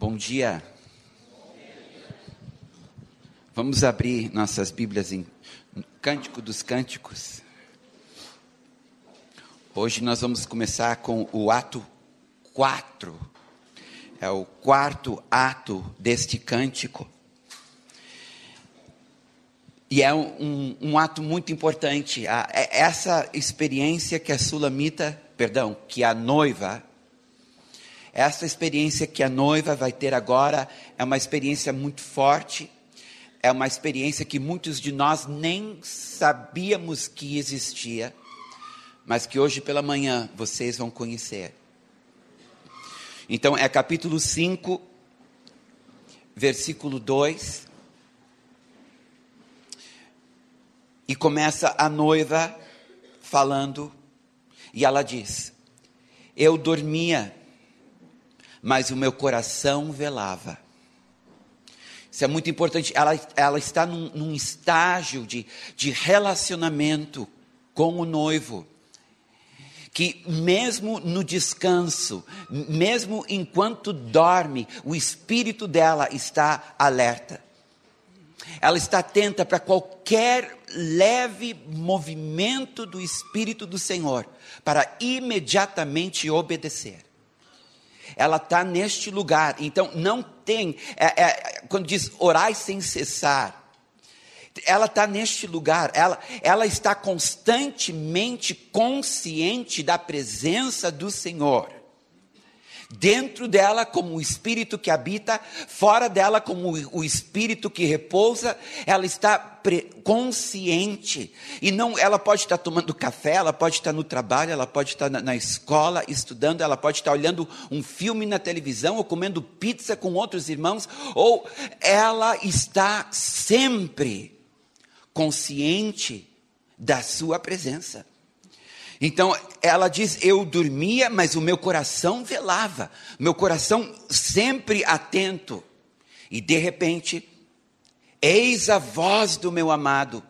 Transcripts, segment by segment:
Bom dia. Vamos abrir nossas Bíblias em Cântico dos Cânticos. Hoje nós vamos começar com o ato 4. É o quarto ato deste cântico. E é um, um, ato muito importante. É essa experiência que a sulamita, perdão, que a noiva essa experiência que a noiva vai ter agora é uma experiência muito forte, é uma experiência que muitos de nós nem sabíamos que existia, mas que hoje pela manhã vocês vão conhecer. Então, é capítulo 5, versículo 2. E começa a noiva falando, e ela diz: Eu dormia mas o meu coração velava. Isso é muito importante. Ela, ela está num, num estágio de, de relacionamento com o noivo que mesmo no descanso, mesmo enquanto dorme, o espírito dela está alerta. Ela está atenta para qualquer leve movimento do espírito do Senhor, para imediatamente obedecer ela está neste lugar. Então, não tem, é, é, quando diz orai sem cessar, ela está neste lugar, ela, ela está constantemente consciente da presença do Senhor dentro dela como o espírito que habita, fora dela como o espírito que repousa, ela está consciente. E não, ela pode estar tomando café, ela pode estar no trabalho, ela pode estar na, na escola estudando, ela pode estar olhando um filme na televisão ou comendo pizza com outros irmãos, ou ela está sempre consciente da sua presença. Então ela diz: Eu dormia, mas o meu coração velava, meu coração sempre atento. E de repente, eis a voz do meu amado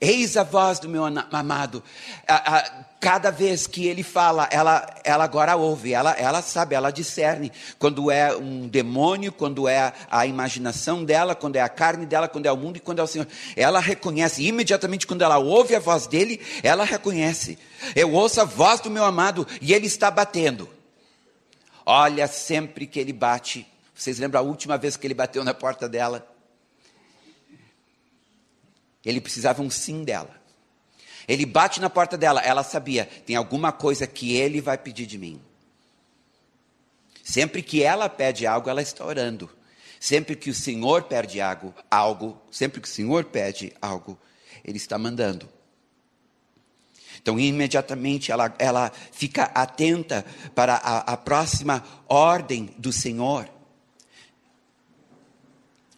Eis a voz do meu amado. A, a, cada vez que ele fala, ela, ela agora ouve, ela, ela sabe, ela discerne quando é um demônio, quando é a imaginação dela, quando é a carne dela, quando é o mundo e quando é o Senhor. Ela reconhece, imediatamente quando ela ouve a voz dele, ela reconhece. Eu ouço a voz do meu amado e ele está batendo. Olha, sempre que ele bate, vocês lembram a última vez que ele bateu na porta dela? Ele precisava um sim dela. Ele bate na porta dela, ela sabia, tem alguma coisa que ele vai pedir de mim. Sempre que ela pede algo, ela está orando. Sempre que o Senhor pede algo, algo, sempre que o Senhor pede algo, ele está mandando. Então, imediatamente ela, ela fica atenta para a, a próxima ordem do Senhor.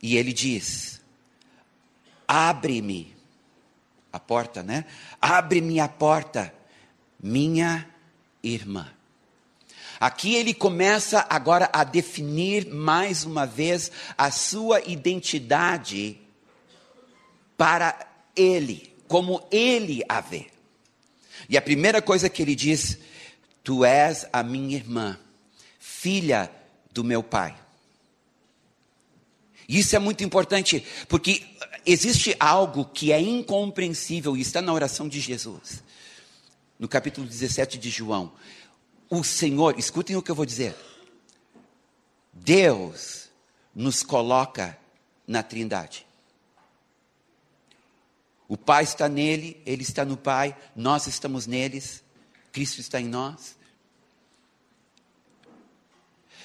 E ele diz: abre-me a porta, né? Abre-me a porta, minha irmã. Aqui ele começa agora a definir mais uma vez a sua identidade para ele, como ele a vê. E a primeira coisa que ele diz: Tu és a minha irmã, filha do meu pai. Isso é muito importante, porque existe algo que é incompreensível e está na oração de Jesus. No capítulo 17 de João. O Senhor, escutem o que eu vou dizer. Deus nos coloca na Trindade. O Pai está nele, ele está no Pai, nós estamos neles, Cristo está em nós.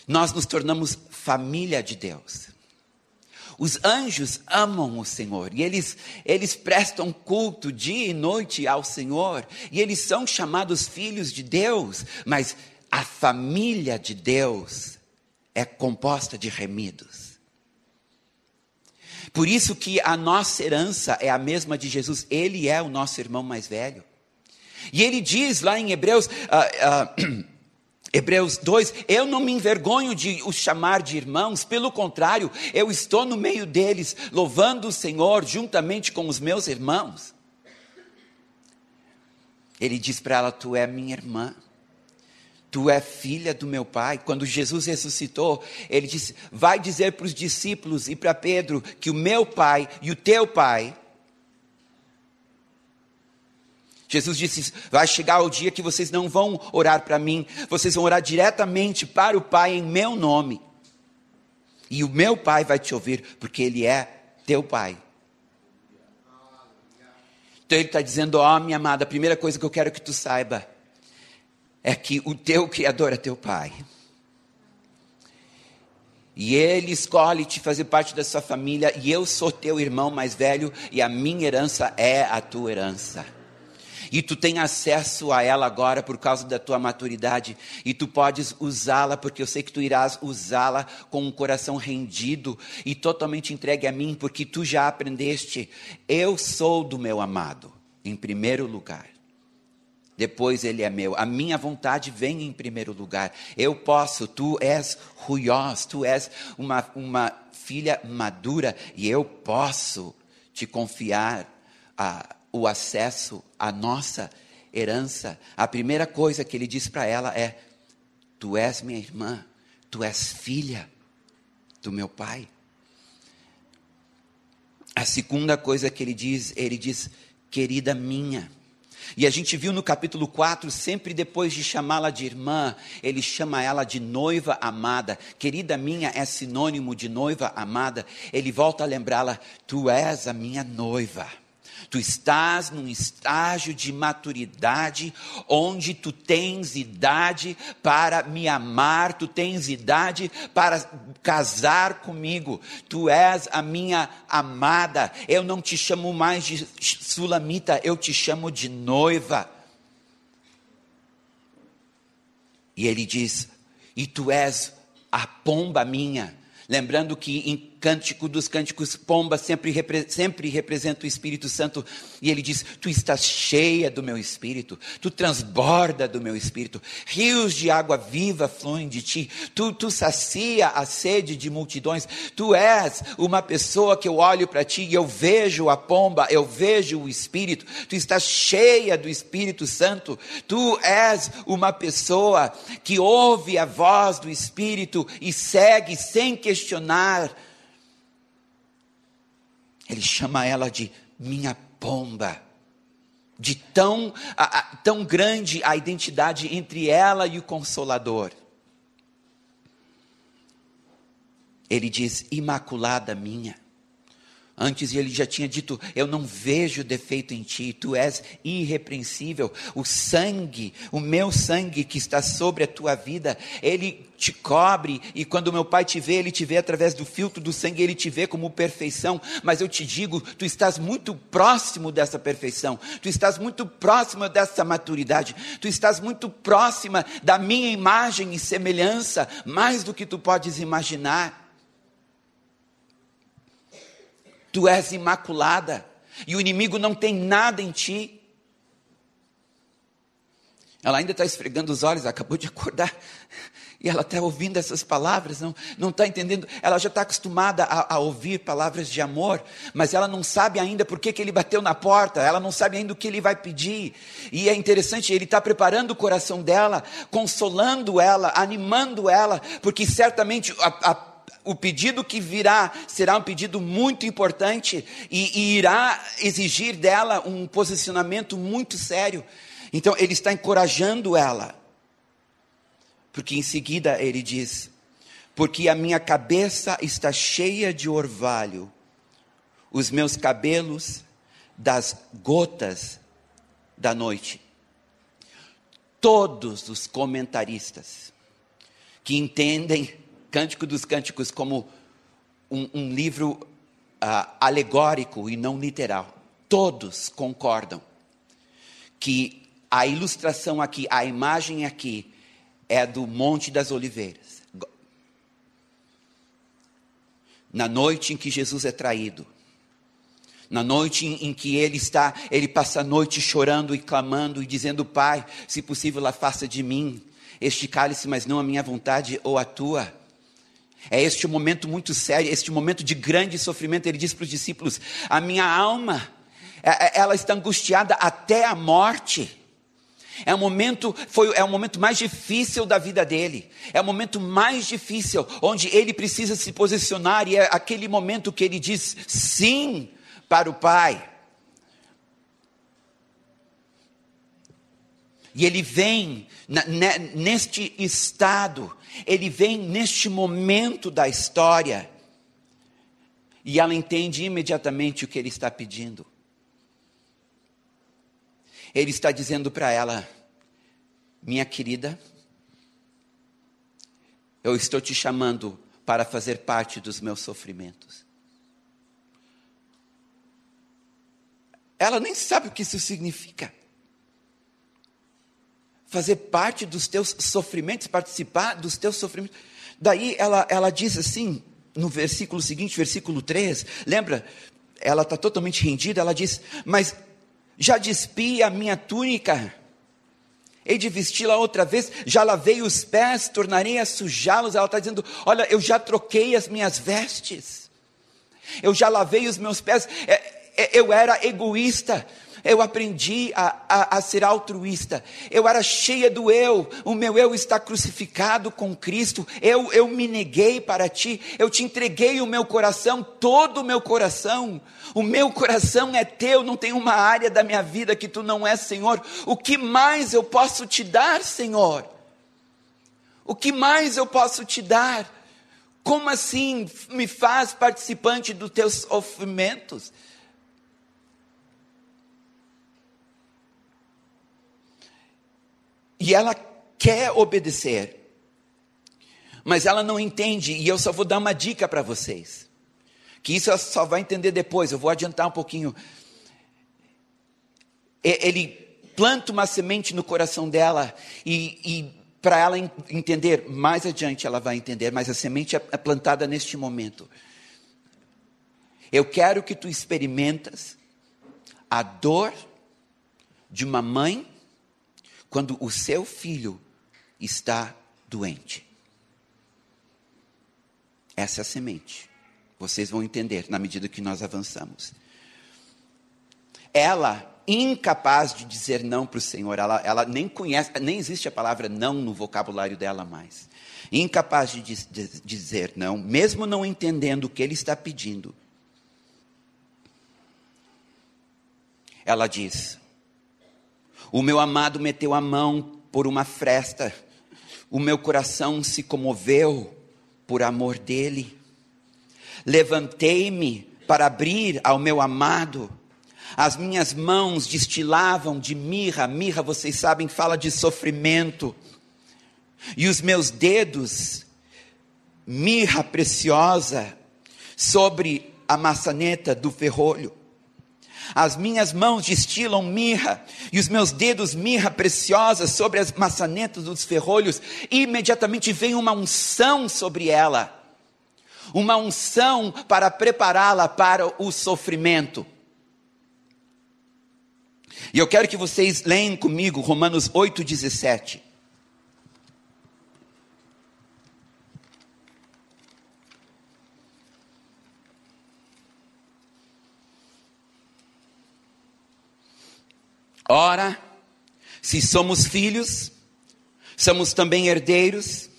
Nós nos tornamos família de Deus. Os anjos amam o Senhor e eles, eles prestam culto dia e noite ao Senhor e eles são chamados filhos de Deus, mas a família de Deus é composta de remidos. Por isso que a nossa herança é a mesma de Jesus, ele é o nosso irmão mais velho. E ele diz lá em Hebreus. Uh, uh, Hebreus 2, eu não me envergonho de os chamar de irmãos, pelo contrário, eu estou no meio deles, louvando o Senhor juntamente com os meus irmãos. Ele diz para ela: Tu é minha irmã, Tu é filha do meu pai. Quando Jesus ressuscitou, ele disse: Vai dizer para os discípulos e para Pedro que o meu pai e o teu pai. Jesus disse: Vai chegar o dia que vocês não vão orar para mim, vocês vão orar diretamente para o Pai em meu nome. E o meu Pai vai te ouvir, porque Ele é teu Pai. Então Ele está dizendo: Ó, oh, minha amada, a primeira coisa que eu quero que tu saiba é que o teu Criador é teu Pai. E Ele escolhe te fazer parte da sua família, e eu sou teu irmão mais velho, e a minha herança é a tua herança. E tu tem acesso a ela agora por causa da tua maturidade, e tu podes usá-la, porque eu sei que tu irás usá-la com um coração rendido e totalmente entregue a mim, porque tu já aprendeste. Eu sou do meu amado, em primeiro lugar depois ele é meu. A minha vontade vem em primeiro lugar. Eu posso, tu és ruiós, tu és uma, uma filha madura e eu posso te confiar a, o acesso à nossa herança. A primeira coisa que ele diz para ela é: Tu és minha irmã, tu és filha do meu pai. A segunda coisa que ele diz, ele diz, querida minha. E a gente viu no capítulo 4, sempre depois de chamá-la de irmã, ele chama ela de noiva amada. Querida minha é sinônimo de noiva amada. Ele volta a lembrá-la: Tu és a minha noiva. Tu estás num estágio de maturidade onde tu tens idade para me amar, tu tens idade para casar comigo. Tu és a minha amada. Eu não te chamo mais de sulamita, eu te chamo de noiva. E ele diz: E tu és a pomba minha. Lembrando que em Cântico dos Cânticos, pomba sempre, sempre representa o Espírito Santo. E ele diz: Tu estás cheia do meu Espírito, tu transborda do meu Espírito, rios de água viva fluem de ti, tu, tu sacia a sede de multidões. Tu és uma pessoa que eu olho para ti e eu vejo a pomba, eu vejo o Espírito. Tu estás cheia do Espírito Santo. Tu és uma pessoa que ouve a voz do Espírito e segue sem questionar ele chama ela de minha pomba. De tão, a, a, tão grande a identidade entre ela e o Consolador. Ele diz: Imaculada minha. Antes ele já tinha dito: Eu não vejo defeito em ti, tu és irrepreensível. O sangue, o meu sangue que está sobre a tua vida, ele te cobre. E quando meu pai te vê, ele te vê através do filtro do sangue, ele te vê como perfeição. Mas eu te digo: tu estás muito próximo dessa perfeição, tu estás muito próximo dessa maturidade, tu estás muito próxima da minha imagem e semelhança, mais do que tu podes imaginar. Tu és imaculada. E o inimigo não tem nada em ti. Ela ainda está esfregando os olhos, acabou de acordar. E ela está ouvindo essas palavras, não está entendendo. Ela já está acostumada a, a, ouvir palavras de amor, mas ela não sabe ainda por que, que ele bateu na porta, ela não sabe ainda o que ele vai pedir. E é interessante, ele está preparando o coração dela, consolando ela, animando ela, porque certamente a, a o pedido que virá será um pedido muito importante e, e, irá exigir dela um posicionamento muito sério. Então, ele está encorajando ela. Porque em seguida ele diz: Porque a minha cabeça está cheia de orvalho, os meus cabelos das gotas da noite. Todos os comentaristas que entendem Cântico dos Cânticos como um, um livro uh, alegórico e não literal. Todos concordam que a ilustração aqui, a imagem aqui, é do Monte das Oliveiras. Na noite em que Jesus é traído, na noite em, que ele está, ele passa a noite chorando e clamando e dizendo: Pai, se possível, afasta de mim este cálice, mas não a minha vontade ou a tua. É este momento muito sério, este momento de grande sofrimento. Ele diz para os discípulos: A minha alma, é, é, ela está angustiada até a morte. É o momento, foi, é o momento mais difícil da vida dele. É o momento mais difícil, onde ele precisa se posicionar, e é aquele momento que ele diz sim para o Pai. E ele vem neste estado, ele vem neste momento da história, e ela entende imediatamente o que ele está pedindo. Ele está dizendo para ela: Minha querida, eu estou te chamando para fazer parte dos meus sofrimentos. Ela nem sabe o que isso significa. Fazer parte dos teus sofrimentos, participar dos teus sofrimentos. Daí ela, ela diz assim, no versículo seguinte, versículo 3, lembra? Ela está totalmente rendida, ela diz: Mas já despi a minha túnica, hei de vesti-la outra vez, já lavei os pés, tornarei a sujá-los. Ela está dizendo: Olha, eu já troquei as minhas vestes, eu já lavei os meus pés. É, é, eu era egoísta, eu aprendi a, a, a, ser altruísta. Eu era cheia do eu, o meu eu está crucificado com Cristo. Eu, eu me neguei para ti, eu te entreguei o meu coração, todo o meu coração. O meu coração é teu, não tem uma área da minha vida que tu não és, Senhor. O que mais eu posso te dar, Senhor? O que mais eu posso te dar? Como assim me faz participante dos teus sofrimentos? E ela quer obedecer, mas ela não entende, e eu só vou dar uma dica para vocês, que isso ela só vai entender depois, eu vou adiantar um pouquinho. Ele planta uma semente no coração dela, e, e para ela entender, mais adiante ela vai entender, mas a semente é, é plantada neste momento. Eu quero que tu experimentas a dor de uma mãe quando o seu filho está doente. Essa é a semente. Vocês vão entender na medida que nós avançamos. Ela, incapaz de dizer não para o Senhor, ela, ela nem conhece, nem existe a palavra não no vocabulário dela mais. Incapaz de, de, de dizer não, mesmo não entendendo o que ele está pedindo. Ela diz: o meu amado meteu a mão por uma fresta, o meu coração se comoveu por amor dele. Levantei-me para abrir ao meu amado, as minhas mãos destilavam de mirra, mirra, vocês sabem, fala de sofrimento, e os meus dedos, mirra preciosa, sobre a maçaneta do ferrolho. As minhas mãos destilam mirra, e os meus dedos mirra preciosa sobre as maçanetas dos ferrolhos, e imediatamente vem uma unção sobre ela, uma unção para prepará-la para o sofrimento. E eu quero que vocês leem comigo Romanos 8,17. Ora, se somos filhos, somos também herdeiros,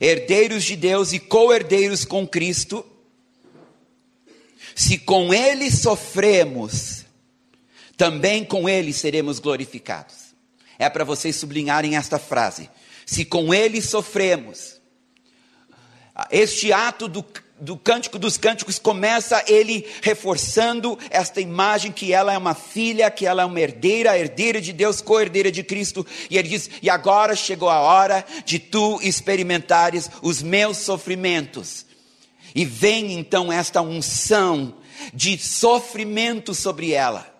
herdeiros de Deus e co-herdeiros com Cristo. Se com Ele sofremos, também com Ele seremos glorificados. É para vocês sublinharem esta frase. Se com Ele sofremos, este ato do do Cântico dos Cânticos começa ele reforçando esta imagem que ela é uma filha, que ela é uma herdeira, herdeira de Deus, co-herdeira de Cristo, e ele diz: "E agora chegou a hora de tu experimentares os meus sofrimentos". E vem então esta unção de sofrimento sobre ela.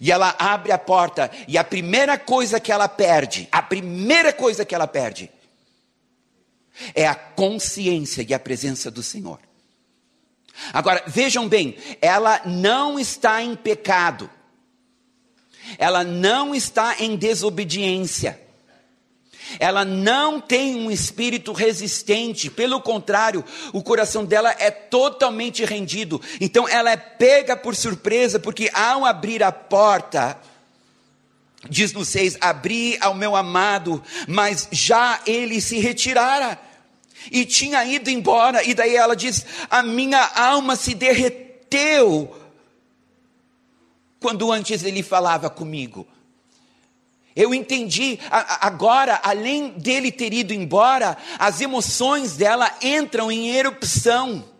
E ela abre a porta, e a primeira coisa que ela perde, a primeira coisa que ela perde, é a consciência e a presença do Senhor. Agora, vejam bem, ela não está em pecado, ela não está em desobediência, ela não tem um espírito resistente, pelo contrário, o coração dela é totalmente rendido. Então ela é pega por surpresa, porque ao abrir a porta, Diz no 6: Abri ao meu amado, mas já ele se retirara e tinha ido embora. E daí ela diz: A minha alma se derreteu quando antes ele falava comigo. Eu entendi, agora, além dele ter ido embora, as emoções dela entram em erupção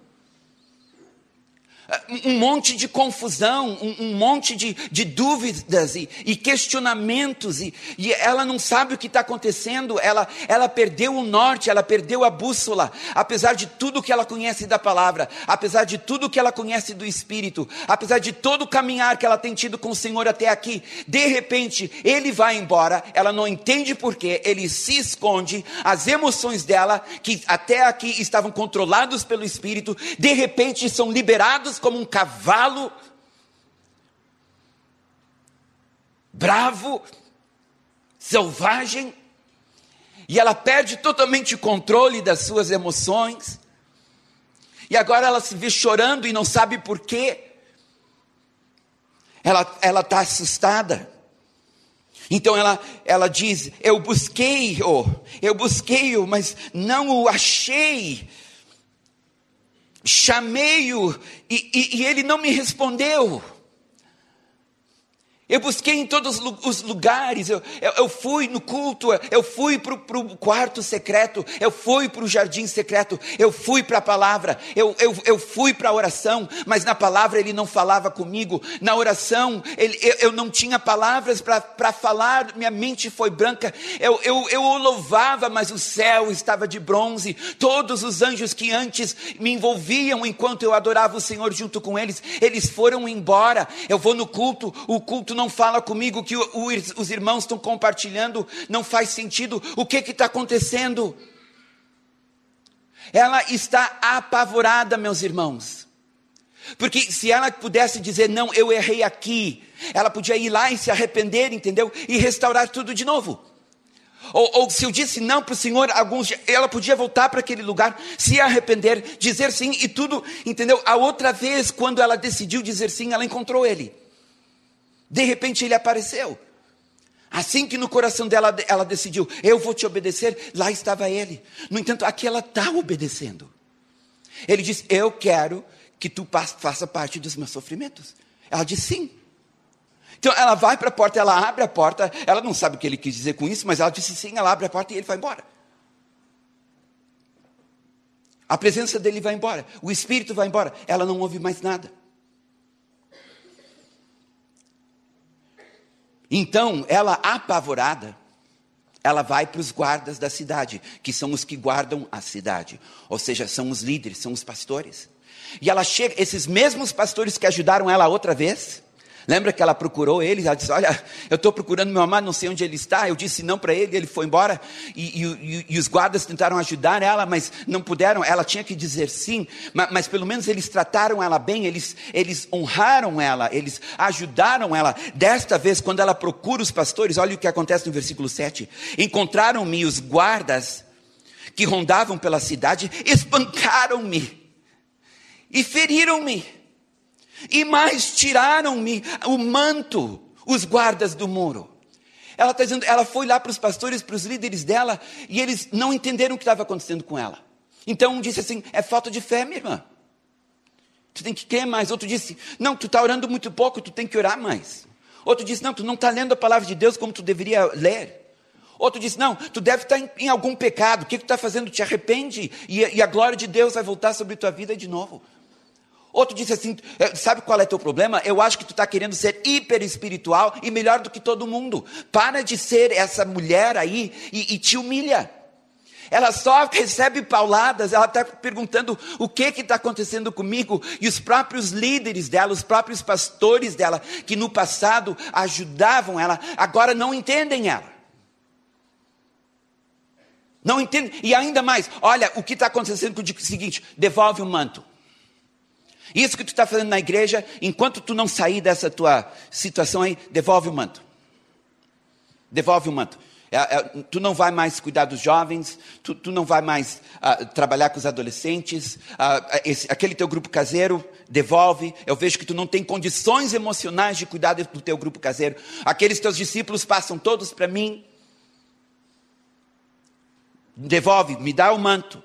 um monte de confusão, um, um monte de, de dúvidas e, e questionamentos, e, e, ela não sabe o que está acontecendo, ela, ela perdeu o norte, ela perdeu a bússola, apesar de tudo que ela conhece da palavra, apesar de tudo que ela conhece do Espírito, apesar de todo o caminhar que ela tem tido com o Senhor até aqui, de repente ele vai embora, ela não entende porquê, ele se esconde, as emoções dela, que até aqui estavam controlados pelo Espírito, de repente são liberados como um cavalo, bravo, selvagem, e ela perde totalmente o controle das suas emoções, e agora ela se vê chorando e não sabe por quê. Ela está assustada. Então ela, ela diz: Eu busquei-o, eu busquei-o, mas não o achei chamei-o e, e, e, ele não me respondeu. Eu busquei em todos os lugares, eu, eu, eu fui no culto, eu fui para o quarto secreto, eu fui para o jardim secreto, eu fui para a palavra, eu, eu, eu fui para a oração, mas na palavra ele não falava comigo, na oração ele, eu, eu não tinha palavras para falar, minha mente foi branca, eu, eu, eu o louvava, mas o céu estava de bronze, todos os anjos que antes me envolviam enquanto eu adorava o Senhor junto com eles, eles foram embora, eu vou no culto, o culto não não fala comigo que os irmãos estão compartilhando, não faz sentido. O que está acontecendo? Ela está apavorada, meus irmãos. Porque se ela pudesse dizer, não, eu errei aqui, ela podia ir lá e se arrepender, entendeu? E restaurar tudo de novo. Ou, ou, se eu disse não para o Senhor, alguns, ela podia voltar para aquele lugar, se arrepender, dizer sim e tudo, entendeu? A outra vez, quando ela decidiu dizer sim, ela encontrou ele. De repente ele apareceu. Assim que no coração dela ela decidiu, eu vou te obedecer, lá estava ele. No entanto, aqui ela está obedecendo. Ele diz, eu quero que tu faça parte dos meus sofrimentos. Ela diz sim. Então ela vai para a porta, ela abre a porta, ela não sabe o que ele quis dizer com isso, mas ela disse sim, ela abre a porta e ele vai embora. A presença dele vai embora, o espírito vai embora, ela não ouve mais nada. Então, ela apavorada, ela vai para os guardas da cidade, que são os que guardam a cidade, ou seja, são os líderes, são os pastores. E ela chega, esses mesmos pastores que ajudaram ela outra vez, Lembra que ela procurou ele? Ela disse: Olha, eu estou procurando meu amado, não sei onde ele está. Eu disse não para ele, ele foi embora. E, e, e, os guardas tentaram ajudar ela, mas não puderam. Ela tinha que dizer sim, mas, mas, pelo menos eles trataram ela bem, eles, eles honraram ela, eles ajudaram ela. Desta vez, quando ela procura os pastores, olha o que acontece no versículo 7: Encontraram-me os guardas que rondavam pela cidade, espancaram-me e feriram-me e mais tiraram-me o manto, os guardas do muro. Ela está dizendo, ela foi lá para os pastores, para os líderes dela, e eles não entenderam o que estava acontecendo com ela. Então um disse assim: é falta de fé, minha irmã. Tu tem que crer mais. Outro disse: não, tu está orando muito pouco, tu tem que orar mais. Outro disse: não, tu não está lendo a palavra de Deus como tu deveria ler. Outro disse: Não, tu deve estar tá em, em algum pecado. O que, que tu está fazendo? Te arrepende e, e, a glória de Deus vai voltar sobre tua vida de novo. Outro disse assim: é, sabe qual é teu problema? Eu acho que tu está querendo ser hiper espiritual e melhor do que todo mundo. Para de ser essa mulher aí e, e te humilha. Ela só recebe pauladas, ela está perguntando o que está acontecendo comigo, e os próprios líderes dela, os próprios pastores dela, que no passado ajudavam ela, agora não entendem ela. Não entendem, e ainda mais, olha o que está acontecendo com o seguinte: devolve o manto. Isso que tu está fazendo na igreja, enquanto tu não sair dessa tua situação aí, devolve o manto. Devolve o manto. É, é, tu não vai mais cuidar dos jovens, tu, tu não vai mais uh, trabalhar com os adolescentes, uh, esse, aquele teu grupo caseiro devolve. Eu vejo que tu não tem condições emocionais de cuidar do teu grupo caseiro. Aqueles teus discípulos passam todos para mim. Devolve, me dá o manto.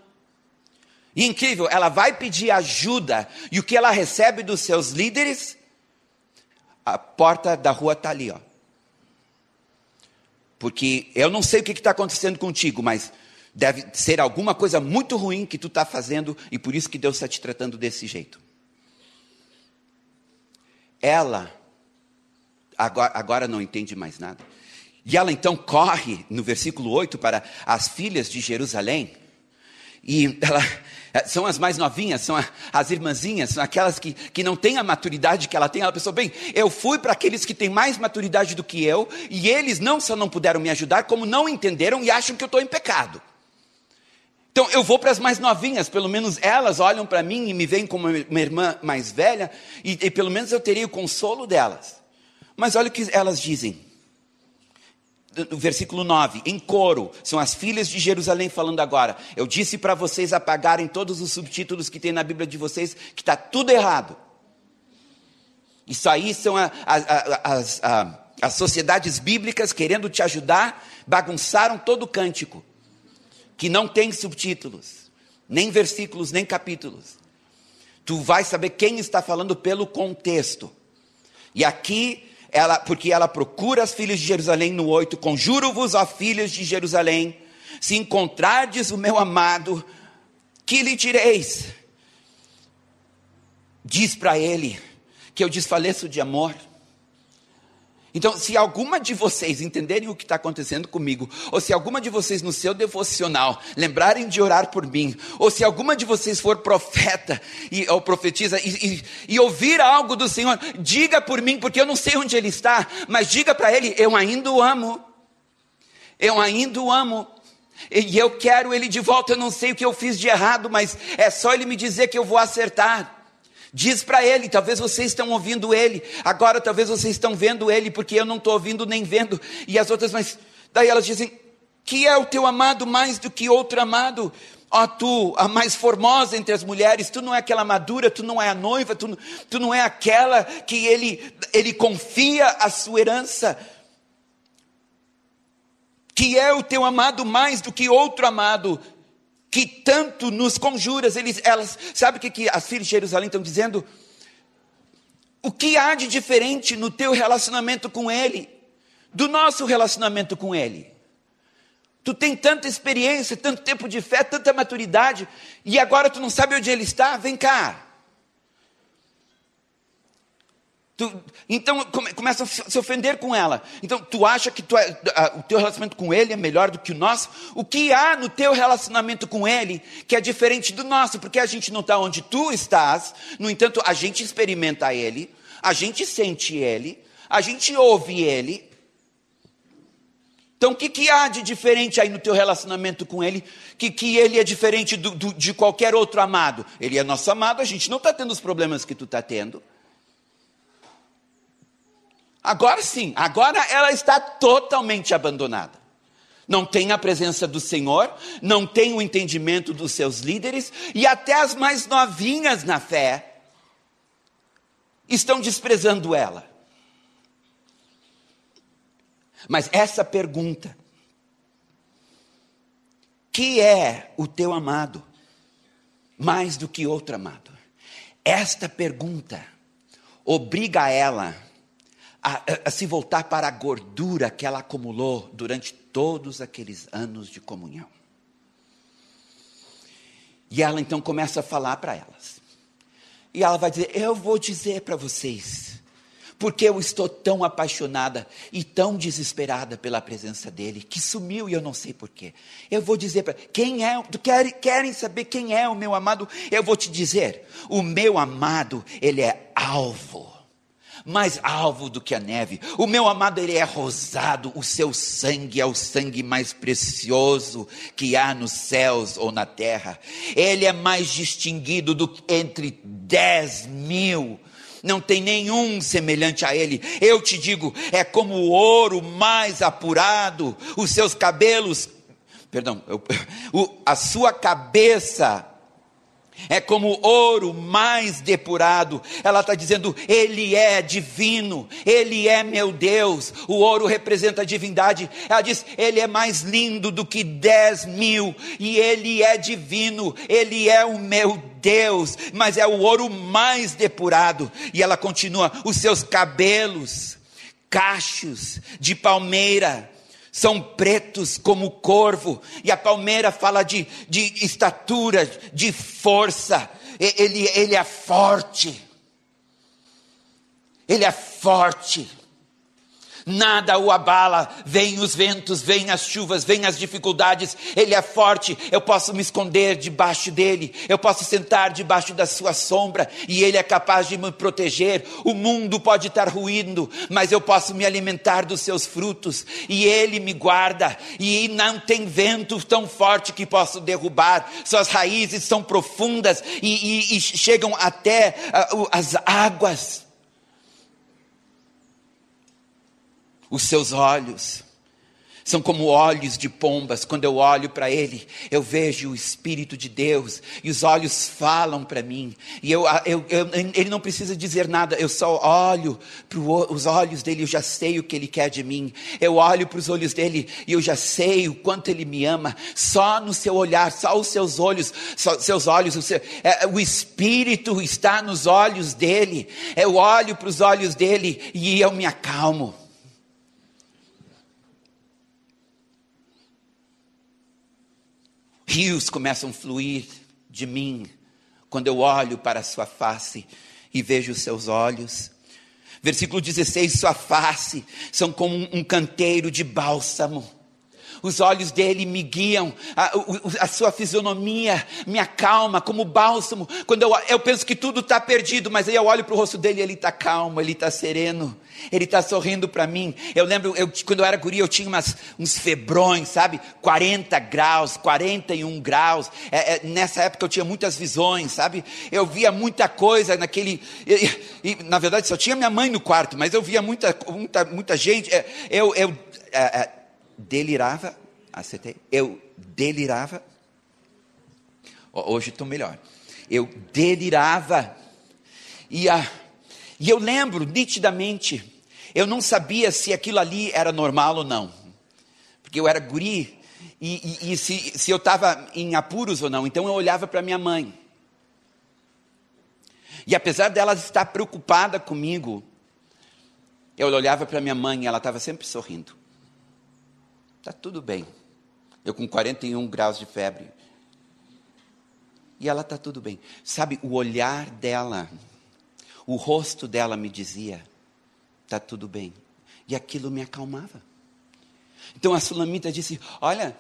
E incrível, ela vai pedir ajuda, e o que ela recebe dos seus líderes? A porta da rua está ali, ó. Porque eu não sei o que está acontecendo contigo, mas deve ser alguma coisa muito ruim que tu está fazendo e por isso que Deus está te tratando desse jeito. Ela agora, agora não entende mais nada. E ela então corre, no versículo 8, para as filhas de Jerusalém. E ela, são as mais novinhas, são as irmãzinhas, são aquelas que, que não têm a maturidade que ela tem. Ela pensou, bem, eu fui para aqueles que têm mais maturidade do que eu, e eles não só não puderam me ajudar, como não entenderam e acham que eu estou em pecado. Então eu vou para as mais novinhas, pelo menos elas olham para mim e me veem como uma irmã mais velha, e, e pelo menos eu teria o consolo delas. Mas olha o que elas dizem no versículo 9, em coro, são as filhas de Jerusalém falando agora. Eu disse para vocês apagarem todos os subtítulos que tem na Bíblia de vocês, que está tudo errado. Isso aí são a, a, a, as, sociedades bíblicas querendo te ajudar, bagunçaram todo o cântico, que não tem subtítulos, nem versículos, nem capítulos. Tu vai saber quem está falando pelo contexto. E aqui ela, porque ela procura as filhas de Jerusalém no 8, conjuro-vos, ó filhas de Jerusalém, se encontrardes o meu amado, que lhe direis? Diz para ele que eu desfaleço de amor. Então, se alguma de vocês entenderem o que está acontecendo comigo, ou se alguma de vocês no seu devocional lembrarem de orar por mim, ou se alguma de vocês for profeta e, ou profetiza e, e, e ouvir algo do Senhor, diga por mim, porque eu não sei onde Ele está, mas diga para Ele: eu ainda o amo, eu ainda o amo. E eu quero ele de volta. Eu não sei o que eu fiz de errado, mas é só ele me dizer que eu vou acertar. Diz para ele, talvez vocês estão ouvindo ele, agora talvez vocês estão vendo ele, porque eu não estou ouvindo nem vendo. E as outras, mas daí elas dizem: Que é o teu amado mais do que outro amado? Ó oh, tu, a mais formosa entre as mulheres, tu não é aquela madura, tu não é a noiva, tu, tu não é aquela que ele, ele confia a sua herança. Que é o teu amado mais do que outro amado? Que tanto nos conjuras, eles, elas, sabe o que, que as filhas de Jerusalém estão dizendo? O que há de diferente no teu relacionamento com Ele, do nosso relacionamento com Ele? Tu tem tanta experiência, tanto tempo de fé, tanta maturidade, e agora tu não sabe onde Ele está? Vem cá. Tu, então come, começa a se ofender com ela. Então tu acha que tu é, a, o teu relacionamento com ele é melhor do que o nosso? O que há no teu relacionamento com ele que é diferente do nosso? Porque a gente não está onde tu estás. No entanto, a gente experimenta ele, a gente sente ele, a gente ouve ele. Então o que, que há de diferente aí no teu relacionamento com ele? Que, que ele é diferente do, do, de qualquer outro amado? Ele é nosso amado, a gente não está tendo os problemas que tu está tendo. Agora sim, agora ela está totalmente abandonada. Não tem a presença do Senhor, não tem o entendimento dos seus líderes, e até as mais novinhas na fé estão desprezando ela. Mas essa pergunta, que é o teu amado mais do que outro amado? Esta pergunta obriga ela a, a, se voltar para a gordura que ela acumulou durante todos aqueles anos de comunhão. E ela então começa a falar para elas. E ela vai dizer: Eu vou dizer para vocês, porque eu estou tão apaixonada e tão desesperada pela presença dele, que sumiu e eu não sei porquê. Eu vou dizer para quem é, querem, querem saber quem é o meu amado? Eu vou te dizer: o meu amado, ele é alvo mais alvo do que a neve. O meu amado, ele é rosado, o seu sangue é o sangue mais precioso que há nos céus ou na terra. Ele é mais distinguido do que entre dez mil não tem nenhum semelhante a ele. Eu te digo, é como o ouro mais apurado, os seus cabelos, perdão, eu, o, a sua cabeça é como ouro mais depurado. Ela está dizendo, Ele é divino, Ele é meu Deus. O ouro representa a divindade. Ela diz, Ele é mais lindo do que dez mil, e Ele é divino, Ele é o meu Deus, mas é o ouro mais depurado. E ela continua, os seus cabelos, cachos de palmeira, são pretos como o corvo, e a palmeira fala de, de estatura, de força, ele, ele é forte, ele é forte, nada o abala. Vêm os ventos, vêm as chuvas, vêm as dificuldades. Ele é forte, eu posso me esconder debaixo dele, eu posso sentar debaixo da sua sombra e ele é capaz de me proteger. O mundo pode estar ruindo, mas eu posso me alimentar dos seus frutos e ele me guarda. E não tem vento tão forte que possa derrubar, suas raízes são profundas e, e, e chegam até uh, as águas. Os seus olhos são como olhos de pombas. Quando eu olho para ele, eu vejo o Espírito de Deus e os olhos falam para mim. E eu, eu, eu, ele não precisa dizer nada, eu só olho para os olhos dele eu já sei o que ele quer de mim. Eu olho para os olhos dele e eu já sei o quanto ele me ama. Só no seu olhar, só os seus olhos, seus olhos, o, seu, é, o Espírito está nos olhos dele. Eu olho para os olhos dele e eu me acalmo. Rios começam a fluir de mim quando eu olho para a sua face e vejo os seus olhos. Versículo 16: Sua face são como um canteiro de bálsamo os olhos dele me guiam, a, a, sua fisionomia me acalma como bálsamo. Quando eu, eu penso que tudo está perdido, mas aí eu olho para o rosto dele e ele está calmo, ele está sereno, ele está sorrindo para mim. Eu lembro, eu, quando eu era guri, eu tinha umas, uns febrões, sabe? 40 graus, 41 graus. É, é, nessa época eu tinha muitas visões, sabe? Eu via muita coisa naquele. E, e, na verdade, só tinha minha mãe no quarto, mas eu via muita, muita, muita gente. É, eu, eu é, é, delirava, acertei, eu delirava, hoje estou melhor, eu delirava, e, a, e eu lembro nitidamente, eu não sabia se aquilo ali era normal ou não, porque eu era guri, e, e, e se, se eu estava em apuros ou não, então eu olhava para minha mãe, e apesar dela estar preocupada comigo, eu olhava para minha mãe e ela estava sempre sorrindo. Está tudo bem. Eu com 41 graus de febre. E ela está tudo bem. Sabe, o olhar dela, o rosto dela me dizia: está tudo bem. E aquilo me acalmava. Então a sulamita disse: Olha,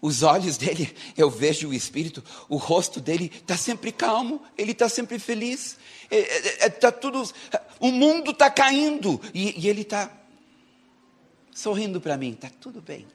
os olhos dele, eu vejo o espírito, o rosto dele está sempre calmo, ele está sempre feliz. É, é, é, tá tudo, o mundo está caindo e, e ele está sorrindo para mim, está tudo bem.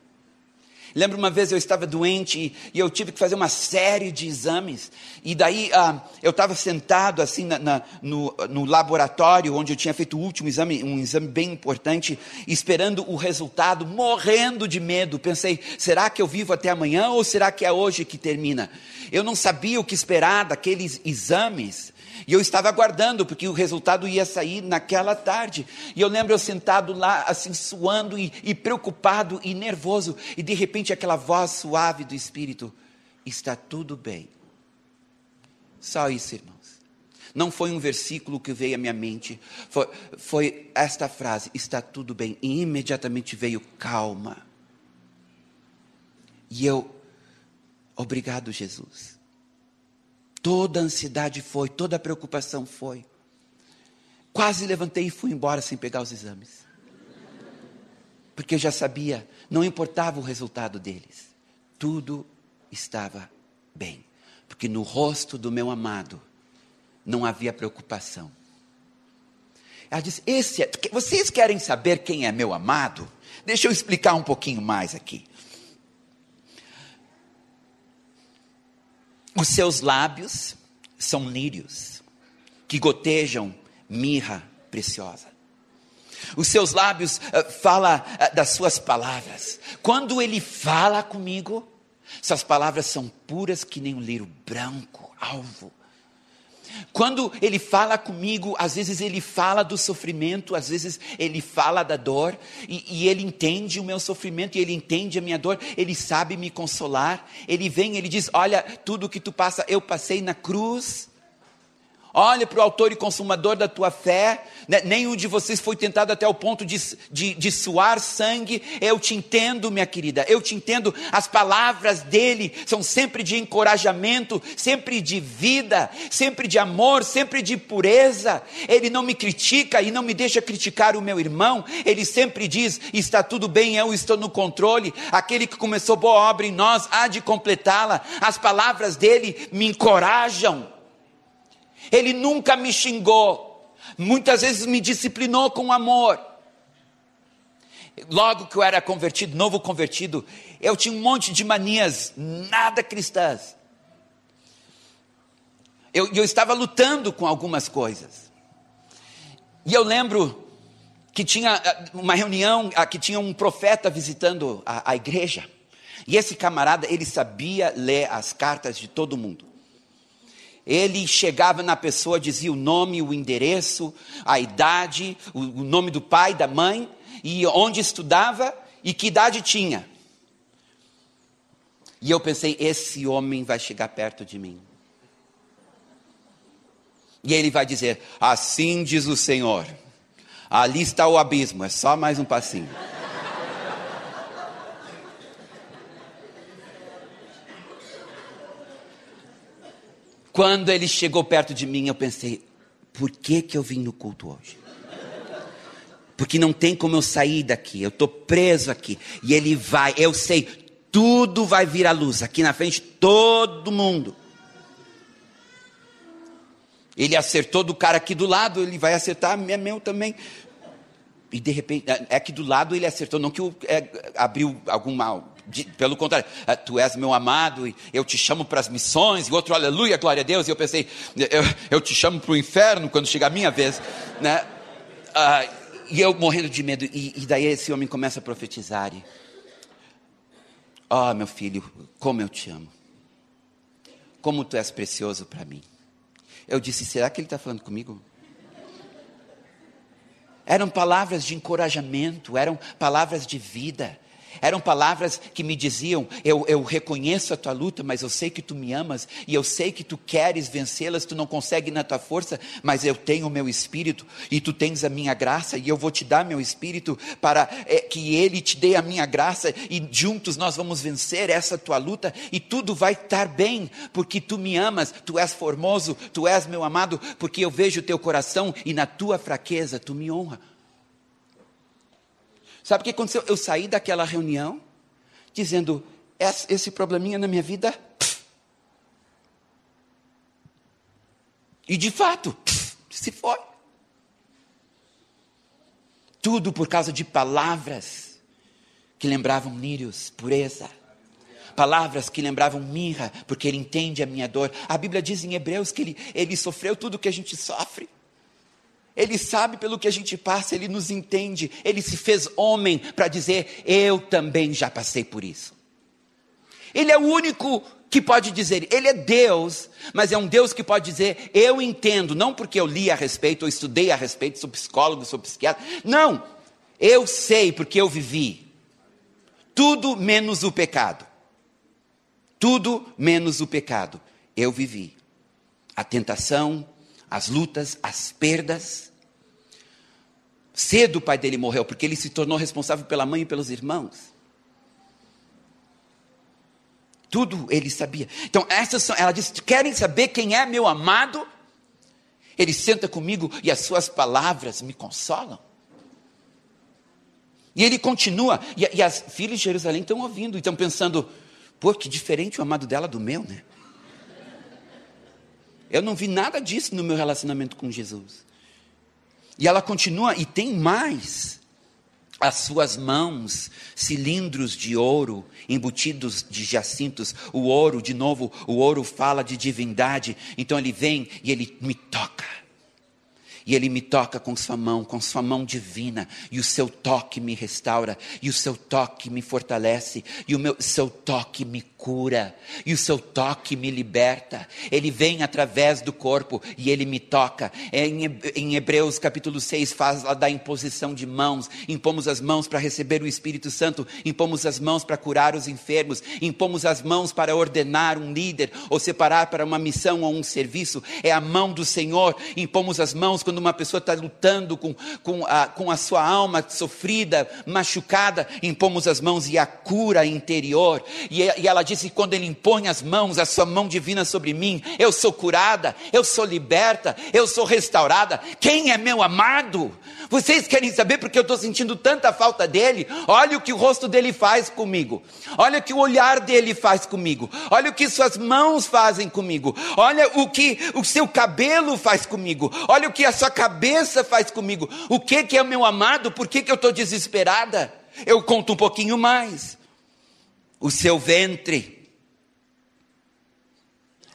Lembro uma vez eu estava doente e, e, eu tive que fazer uma série de exames. E daí ah, eu estava sentado assim na, na, no, no, laboratório onde eu tinha feito o último exame, um exame bem importante, esperando o resultado, morrendo de medo. Pensei, será que eu vivo até amanhã ou será que é hoje que termina? Eu não sabia o que esperar daqueles exames. E eu estava aguardando, porque o resultado ia sair naquela tarde. E eu lembro eu sentado lá, assim, suando e, e preocupado e nervoso. E de repente aquela voz suave do Espírito: Está tudo bem. Só isso, irmãos. Não foi um versículo que veio à minha mente, foi, foi esta frase: Está tudo bem. E imediatamente veio calma. E eu, obrigado, Jesus. Toda a ansiedade foi, toda a preocupação foi. Quase levantei e fui embora sem pegar os exames. Porque eu já sabia, não importava o resultado deles. Tudo estava bem. Porque no rosto do meu amado não havia preocupação. Ela disse: Esse é, Vocês querem saber quem é meu amado? Deixa eu explicar um pouquinho mais aqui. Os seus lábios são lírios que gotejam mirra preciosa. Os seus lábios uh, fala uh, das suas palavras. Quando ele fala comigo, suas palavras são puras que nem um lírio branco, alvo. Quando ele fala comigo, às vezes ele fala do sofrimento, às vezes ele fala da dor, e, e, ele entende o meu sofrimento, e ele entende a minha dor, ele sabe me consolar. Ele vem, ele diz: Olha, tudo que tu passa, eu passei na cruz, Olha para o autor e consumador da tua fé. Né? Nenhum de vocês foi tentado até o ponto de, de, de, suar sangue. Eu te entendo, minha querida. Eu te entendo. As palavras dele são sempre de encorajamento, sempre de vida, sempre de amor, sempre de pureza. Ele não me critica e não me deixa criticar o meu irmão. Ele sempre diz: está tudo bem, eu estou no controle. Aquele que começou boa obra em nós há de completá-la. As palavras dele me encorajam. Ele nunca me xingou, muitas vezes me disciplinou com amor. Logo que eu era convertido, novo convertido, eu tinha um monte de manias, nada cristãs. Eu, eu estava lutando com algumas coisas. E eu lembro que tinha eh, uma reunião, ah, que tinha um profeta visitando a, a igreja. E esse camarada, ele sabia ler as cartas de todo mundo. Ele chegava na pessoa, dizia o nome, o endereço, a idade, o, nome do pai, da mãe, e onde estudava e que idade tinha. E eu pensei: esse homem vai chegar perto de mim. E ele vai dizer: Assim diz o Senhor, ali está o abismo, é só mais um passinho. Quando ele chegou perto de mim, eu pensei: por que, que eu vim no culto hoje? Porque não tem como eu sair daqui, eu estou preso aqui. E ele vai, eu sei, tudo vai vir à luz, aqui na frente, todo mundo. Ele acertou do cara aqui do lado, ele vai acertar é meu também. E de repente, é que do lado ele acertou, não que é, abriu algum mal, de, pelo contrário, ah, tu és meu amado e eu te chamo para as missões, e outro, aleluia, glória a Deus, e eu pensei, eu, eu te chamo para o inferno quando chegar a minha vez, né? Ah, e eu morrendo de medo, e, e, daí esse homem começa a profetizar, e, oh meu filho, como eu te amo, como tu és precioso para mim. Eu disse, será que ele está falando comigo? Eram palavras de encorajamento, eram palavras de vida. Eram palavras que me diziam: eu, eu reconheço a tua luta, mas eu sei que tu me amas e eu sei que tu queres vencê-las. Tu não consegue na tua força, mas eu tenho o meu espírito e tu tens a minha graça e eu vou te dar meu espírito para é, que ele te dê a minha graça e juntos nós vamos vencer essa tua luta e tudo vai estar bem, porque tu me amas, tu és formoso, tu és meu amado, porque eu vejo o teu coração e na tua fraqueza tu me honra. Sabe o que aconteceu? Eu saí daquela reunião dizendo: esse probleminha na minha vida. E de fato, se foi. Tudo por causa de palavras que lembravam nírios, pureza. Palavras que lembravam mirra, porque ele entende a minha dor. A Bíblia diz em Hebreus que ele, ele sofreu tudo que a gente sofre. Ele sabe pelo que a gente passa, ele nos entende, ele se fez homem para dizer: Eu também já passei por isso. Ele é o único que pode dizer, ele é Deus, mas é um Deus que pode dizer: Eu entendo, não porque eu li a respeito, ou estudei a respeito, sou psicólogo, sou psiquiatra. Não, eu sei porque eu vivi. Tudo menos o pecado. Tudo menos o pecado. Eu vivi. A tentação, as lutas, as perdas. Cedo o pai dele morreu, porque ele se tornou responsável pela mãe e pelos irmãos. Tudo ele sabia. Então, essas são, ela disse: querem saber quem é meu amado? Ele senta comigo e as suas palavras me consolam. E ele continua, e, e as filhas de Jerusalém estão ouvindo, estão pensando: pô, que diferente o amado dela do meu, né? Eu não vi nada disso no meu relacionamento com Jesus. E ela continua, e tem mais. As suas mãos, cilindros de ouro, embutidos de jacintos. O ouro, de novo, o ouro fala de divindade. Então ele vem e ele me toca. E Ele me toca com sua mão, com sua mão divina, e o seu toque me restaura, e o seu toque me fortalece, e o meu, seu toque me cura, e o seu toque me liberta. Ele vem através do corpo e ele me toca. É, em Hebreus capítulo 6 fala da imposição de mãos. Impomos as mãos para receber o Espírito Santo, impomos as mãos para curar os enfermos, impomos as mãos para ordenar um líder ou separar para uma missão ou um serviço. É a mão do Senhor. Impomos as mãos quando uma pessoa está lutando com, com, a, com a sua alma sofrida, machucada. Impomos as mãos e a cura interior. E, e ela disse: quando Ele impõe as mãos, a Sua mão divina sobre mim, eu sou curada, eu sou liberta, eu sou restaurada. Quem é meu amado? Vocês querem saber porque eu estou sentindo tanta falta dele? Olha o que o rosto dele faz comigo, olha o que o olhar dele faz comigo, olha o que suas mãos fazem comigo, olha o que o seu cabelo faz comigo, olha o que a sua cabeça faz comigo. O que, que é meu amado? Por que, que eu estou desesperada? Eu conto um pouquinho mais o seu ventre,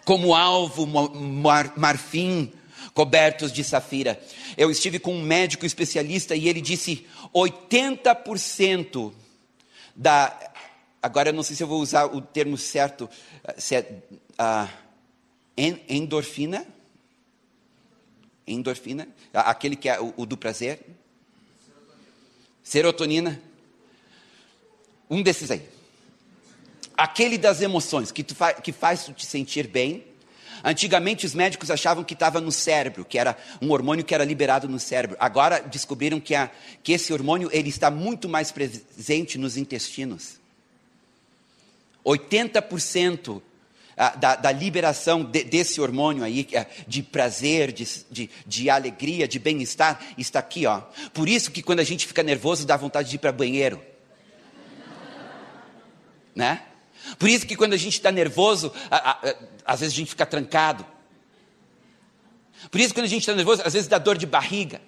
como alvo mar, marfim, cobertos de safira. Eu estive com um médico especialista e ele disse 80% da. Agora eu não sei se eu vou usar o termo certo, se é endorfina. Endorfina, aquele que é o, o do prazer. Serotonina. Um desses aí aquele das emoções, que, fa que faz tu te sentir bem. Antigamente os médicos achavam que estava no cérebro, que era um hormônio que era liberado no cérebro. Agora descobriram que, a, que esse hormônio ele está muito mais presente nos intestinos. 80% da, da, liberação de, desse hormônio aí, é de prazer, de, de, de alegria, de bem-estar, está aqui, ó. Por isso que quando a gente fica nervoso, dá vontade de ir para banheiro. né? Por isso que quando a gente está nervoso, a, a, a, às vezes a gente fica trancado. Por isso que quando a gente está nervoso, às vezes dá dor de barriga.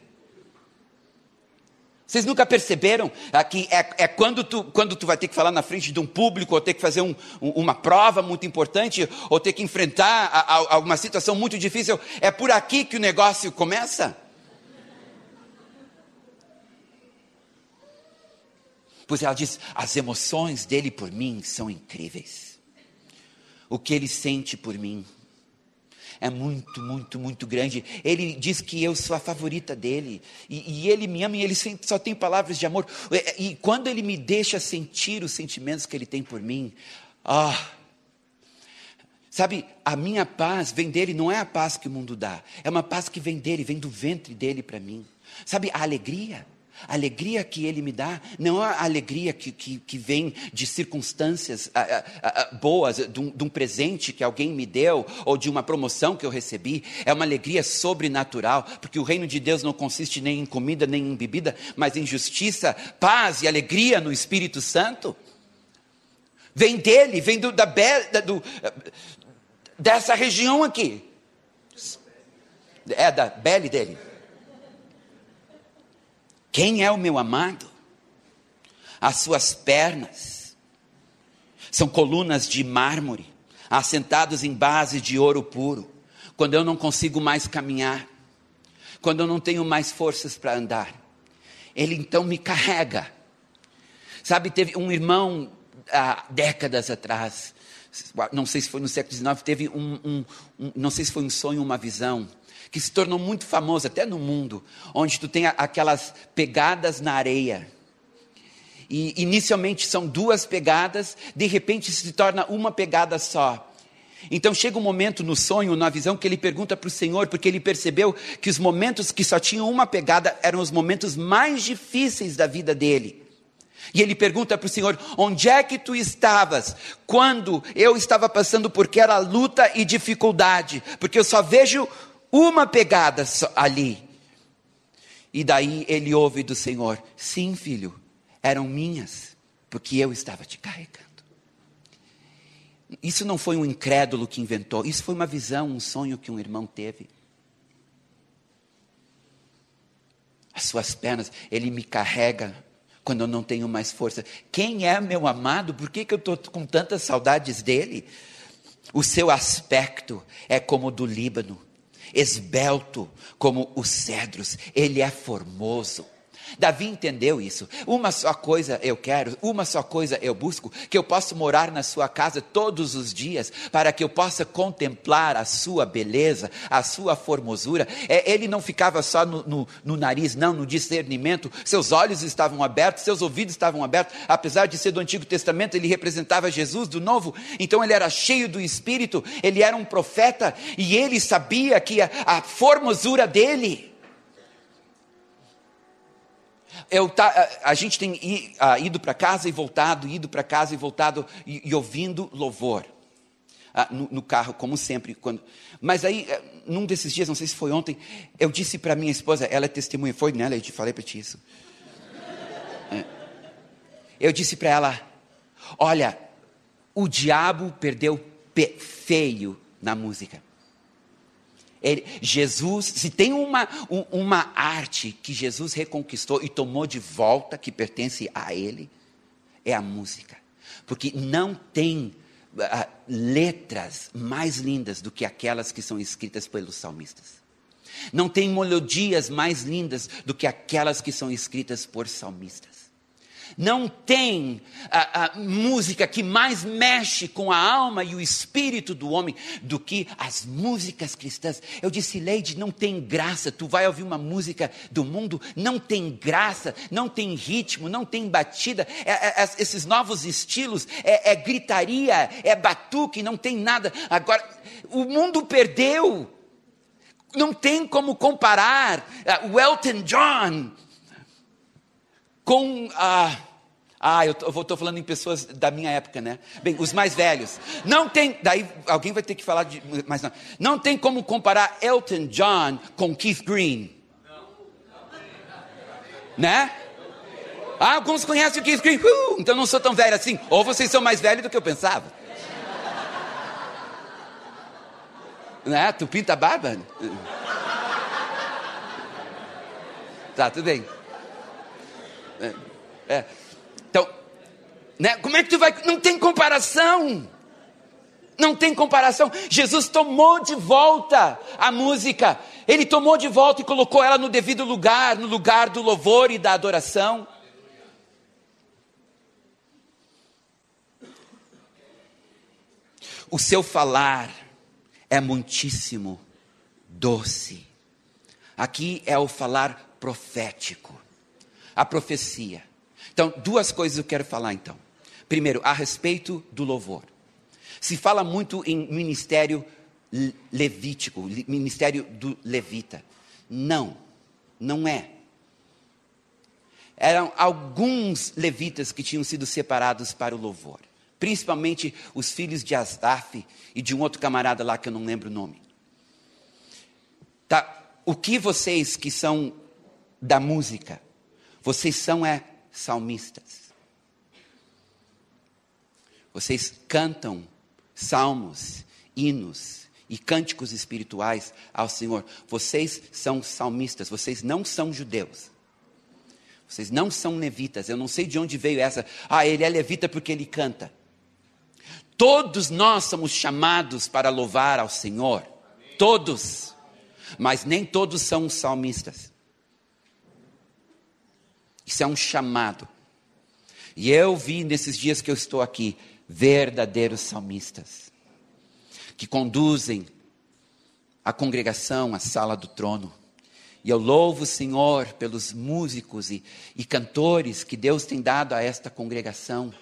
Vocês nunca perceberam que é, é, quando, tu, quando tu vai ter que falar na frente de um público, ou ter que fazer um, uma prova muito importante, ou ter que enfrentar alguma situação muito difícil, é por aqui que o negócio começa? Pois ela diz: as emoções dele por mim são incríveis. O que ele sente por mim é muito, muito, muito grande. Ele diz que eu sou a favorita dele. E, e ele me ama e ele só tem palavras de amor. E, e, quando ele me deixa sentir os sentimentos que ele tem por mim, ah. Sabe, a minha paz vem dele, não é a paz que o mundo dá, é uma paz que vem dele, vem do ventre dele para mim. Sabe, a alegria a alegria que Ele me dá não é a alegria que, que, que vem de circunstâncias a, a, a, boas, de um, de um, presente que alguém me deu ou de uma promoção que eu recebi. É uma alegria sobrenatural, porque o reino de Deus não consiste nem em comida nem em bebida, mas em justiça, paz e alegria no Espírito Santo. Vem dele, vem do, da, da do, dessa região aqui. É da bele dele. Quem é o meu amado? As suas pernas são colunas de mármore, assentados em base de ouro puro. Quando eu não consigo mais caminhar, quando eu não tenho mais forças para andar, ele então me carrega. Sabe, teve um irmão há décadas atrás, não sei se foi no século XIX, teve um, um, um não sei se foi um sonho ou uma visão, que se tornou muito famoso até no mundo, onde tu tem aquelas pegadas na areia. E inicialmente são duas pegadas, de repente se torna uma pegada só. Então chega um momento no sonho, na visão, que ele pergunta para o Senhor, porque ele percebeu que os momentos que só tinham uma pegada eram os momentos mais difíceis da vida dele. E ele pergunta para o Senhor: onde é que tu estavas quando eu estava passando por aquela luta e dificuldade? Porque eu só vejo uma pegada ali. E daí ele ouve do Senhor: Sim, filho, eram minhas, porque eu estava te carregando. Isso não foi um incrédulo que inventou, isso foi uma visão, um sonho que um irmão teve. As suas pernas, ele me carrega quando eu não tenho mais força. Quem é meu amado? Por que, que eu estou com tantas saudades dele? O seu aspecto é como o do Líbano esbelto como os cedros, ele é formoso. Davi entendeu isso. Uma só coisa eu quero, uma só coisa eu busco: que eu possa morar na sua casa todos os dias, para que eu possa contemplar a sua beleza, a sua formosura. É, ele não ficava só no, no, no nariz, não, no discernimento. Seus olhos estavam abertos, seus ouvidos estavam abertos. Apesar de ser do Antigo Testamento, ele representava Jesus do Novo. Então ele era cheio do Espírito, ele era um profeta e ele sabia que a, a formosura dele eu tá, a, gente tem ido para casa e voltado, ido para casa e voltado e, e ouvindo louvor ah, no, no, carro, como sempre. Quando, mas aí, eh, num desses dias, não sei se foi ontem, eu disse para minha esposa, ela é testemunha, foi nela, eu te falei para ti isso. É. Eu disse para ela: Olha, o diabo perdeu feio na música. Ele, Jesus, se tem uma, uma arte que Jesus reconquistou e tomou de volta, que pertence a Ele, é a música. Porque não tem uh, letras mais lindas do que aquelas que são escritas pelos salmistas. Não tem melodias mais lindas do que aquelas que são escritas por salmistas. Não tem a, a, música que mais mexe com a alma e o espírito do homem do que as músicas cristãs. Eu disse, Leide, não tem graça. Tu vai ouvir uma música do mundo, não tem graça, não tem ritmo, não tem batida. É, é, esses novos estilos é, é gritaria, é batuque, não tem nada. Agora, o mundo perdeu. Não tem como comparar uh, o Elton John com a. Uh, ah, eu estou falando em pessoas da minha época, né? Bem, os mais velhos. Não tem, daí alguém vai ter que falar de, mas não. Não tem como comparar Elton John com Keith Green. Né? Ah, alguns conhecem o Keith Green. Uh, então não sou tão velho assim. Ou vocês são mais velhos do que eu pensava. né? Tu pinta a barba? Tá, tudo bem. É. é. Né? Como é que tu vai. Não tem comparação. Não tem comparação. Jesus tomou de volta a música. Ele tomou de volta e colocou ela no devido lugar, no lugar do louvor e da adoração. O seu falar é muitíssimo doce. Aqui é o falar profético, a profecia. Então, duas coisas eu quero falar então. Primeiro, a respeito do louvor. Se fala muito em ministério levítico, ministério do levita. Não, não é. Eram alguns levitas que tinham sido separados para o louvor. Principalmente os filhos de Asaf e de um outro camarada lá que eu não lembro o nome. Tá? O que vocês que são da música, vocês são é salmistas. Vocês cantam salmos, hinos e cânticos espirituais ao Senhor. Vocês são salmistas, vocês não são judeus. Vocês não são levitas. Eu não sei de onde veio essa. Ah, ele é levita porque ele canta. Todos nós somos chamados para louvar ao Senhor. Todos. Mas nem todos são salmistas. Isso é um chamado. E eu vi nesses dias que eu estou aqui verdadeiros salmistas, que conduzem a congregação à sala do trono. E eu louvo o Senhor pelos músicos e, e cantores que Deus tem dado a esta congregação.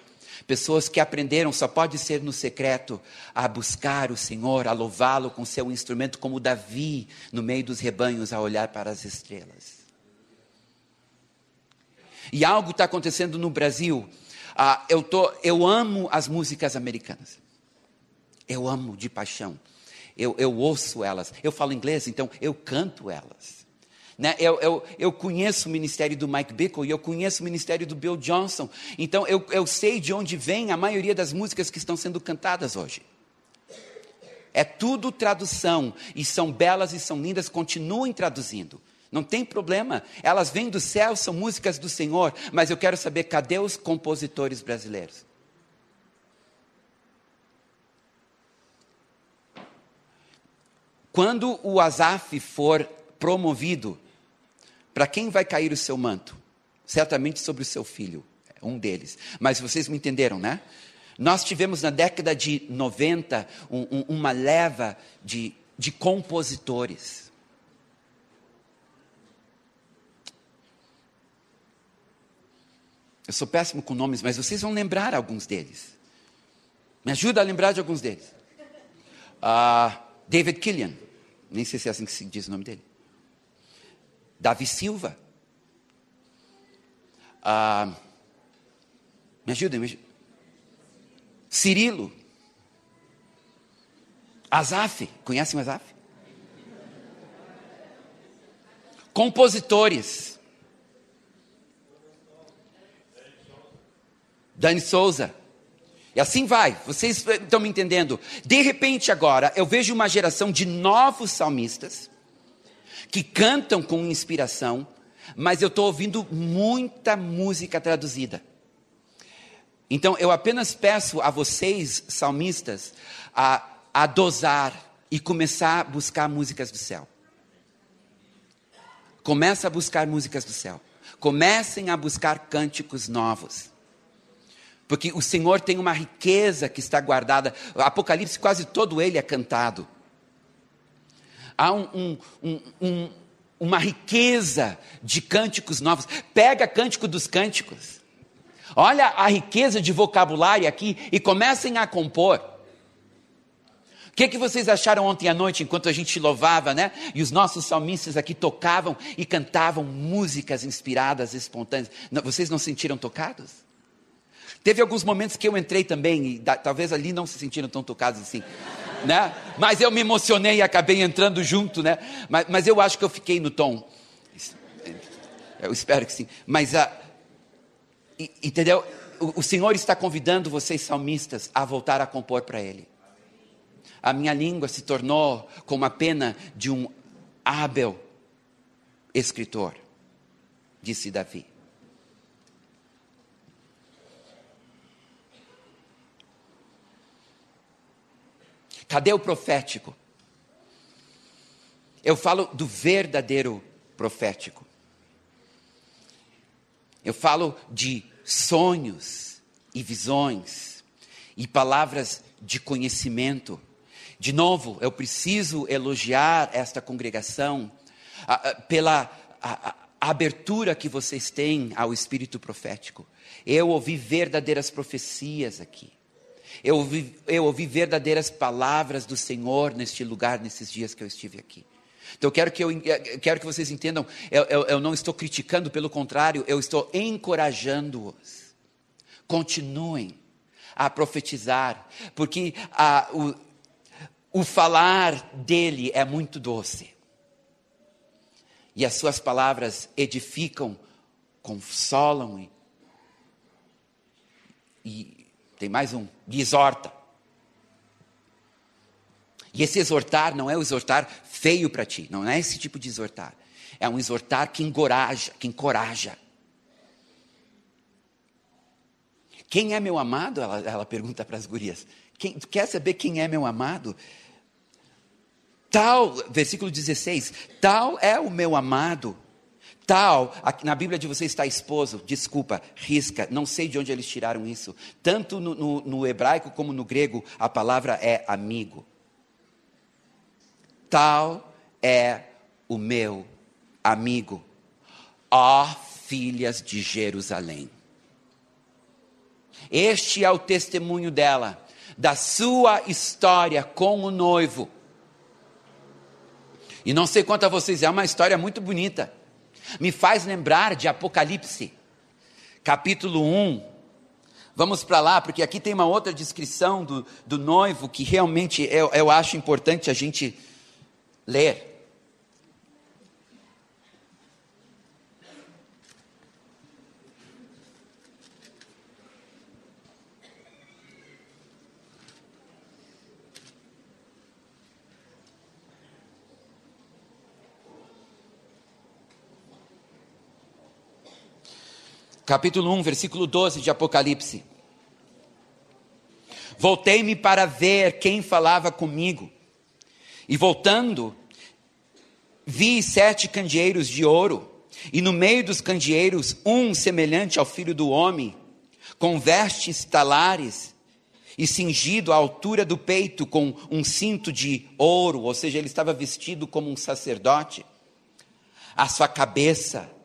Pessoas que aprenderam, só pode ser no secreto, a buscar o Senhor, a louvá-lo com seu instrumento, como Davi, no meio dos rebanhos, a olhar para as estrelas. E algo está acontecendo no Brasil ah, eu, tô, eu amo as músicas americanas. Eu amo de paixão. Eu, eu ouço elas. Eu falo inglês, então eu canto elas. Né? Eu, eu, eu, conheço o ministério do Mike Bickle e eu conheço o ministério do Bill Johnson. Então eu, eu sei de onde vem a maioria das músicas que estão sendo cantadas hoje. É tudo tradução e são belas e são lindas, continuem traduzindo. Não tem problema. Elas vêm do céu, são músicas do Senhor. Mas eu quero saber cadê os compositores brasileiros? Quando o Asaf for promovido, para quem vai cair o seu manto? Certamente sobre o seu filho, um deles. Mas vocês me entenderam, né? Nós tivemos na década de 90 um, um, uma leva de, de compositores. Eu sou péssimo com nomes, mas vocês vão lembrar alguns deles. Me ajuda a lembrar de alguns deles. Uh, David Killian, nem sei se é assim que se diz o nome dele. Davi Silva. Uh, me ajuda, me ajuda. Cirilo. Azaf, conhecem o Azaf? Compositores. Dani Souza. E assim vai, vocês estão me entendendo? De repente, agora, eu vejo uma geração de novos salmistas que cantam com inspiração, mas eu estou ouvindo muita música traduzida. Então, eu apenas peço a vocês, salmistas, a, a dosar e começar a buscar músicas do céu. Começa a buscar músicas do céu. Comecem a buscar cânticos novos. Porque o Senhor tem uma riqueza que está guardada. O Apocalipse, quase todo ele é cantado. Há um, um, um, uma riqueza de cânticos novos. Pega cântico dos cânticos. Olha a riqueza de vocabulário aqui e comecem a compor. O que, que vocês acharam ontem à noite, enquanto a gente louvava, né? E os nossos salmistas aqui tocavam e cantavam músicas inspiradas, espontâneas. Vocês não sentiram tocados? Teve alguns momentos que eu entrei também, e da, talvez ali não se sentiram tão tocados assim. Né? Mas eu me emocionei e acabei entrando junto, né? Mas, mas eu acho que eu fiquei no tom. Eu espero que sim. Mas, uh, entendeu? O, o Senhor está convidando vocês, salmistas, a voltar a compor para Ele. A minha língua se tornou como a pena de um hábil escritor, disse Davi. Cadê o profético? Eu falo do verdadeiro profético. Eu falo de sonhos e visões e palavras de conhecimento. De novo, eu preciso elogiar esta congregação pela abertura que vocês têm ao espírito profético. Eu ouvi verdadeiras profecias aqui. Eu ouvi, eu ouvi verdadeiras palavras do Senhor neste lugar, nesses dias que eu estive aqui. Então, eu quero que, eu, quero que vocês entendam, eu, eu, eu não estou criticando, pelo contrário, eu estou encorajando-os. Continuem a profetizar, porque a, o, o falar dele é muito doce. E as suas palavras edificam, consolam e tem mais um, de exorta. E esse exortar não é o exortar feio para ti, não é esse tipo de exortar. É um exortar que encoraja, que encoraja. Quem é meu amado? Ela, ela pergunta para as gurias. Quem, quer saber quem é meu amado? Tal, versículo 16: Tal é o meu amado Tal, na Bíblia de vocês está esposo, desculpa, risca, não sei de onde eles tiraram isso. Tanto no, no, no hebraico como no grego, a palavra é amigo. Tal é o meu amigo, ó filhas de Jerusalém. Este é o testemunho dela, da sua história com o noivo. E não sei quanto a vocês, é uma história muito bonita. Me faz lembrar de Apocalipse, capítulo 1. Vamos para lá, porque aqui tem uma outra descrição do, do noivo que realmente eu, eu acho importante a gente ler. Capítulo 1, versículo 12 de Apocalipse. Voltei-me para ver quem falava comigo. E voltando, vi sete candeeiros de ouro, e no meio dos candeeiros um semelhante ao filho do homem, com vestes talares e cingido à altura do peito com um cinto de ouro, ou seja, ele estava vestido como um sacerdote. A sua cabeça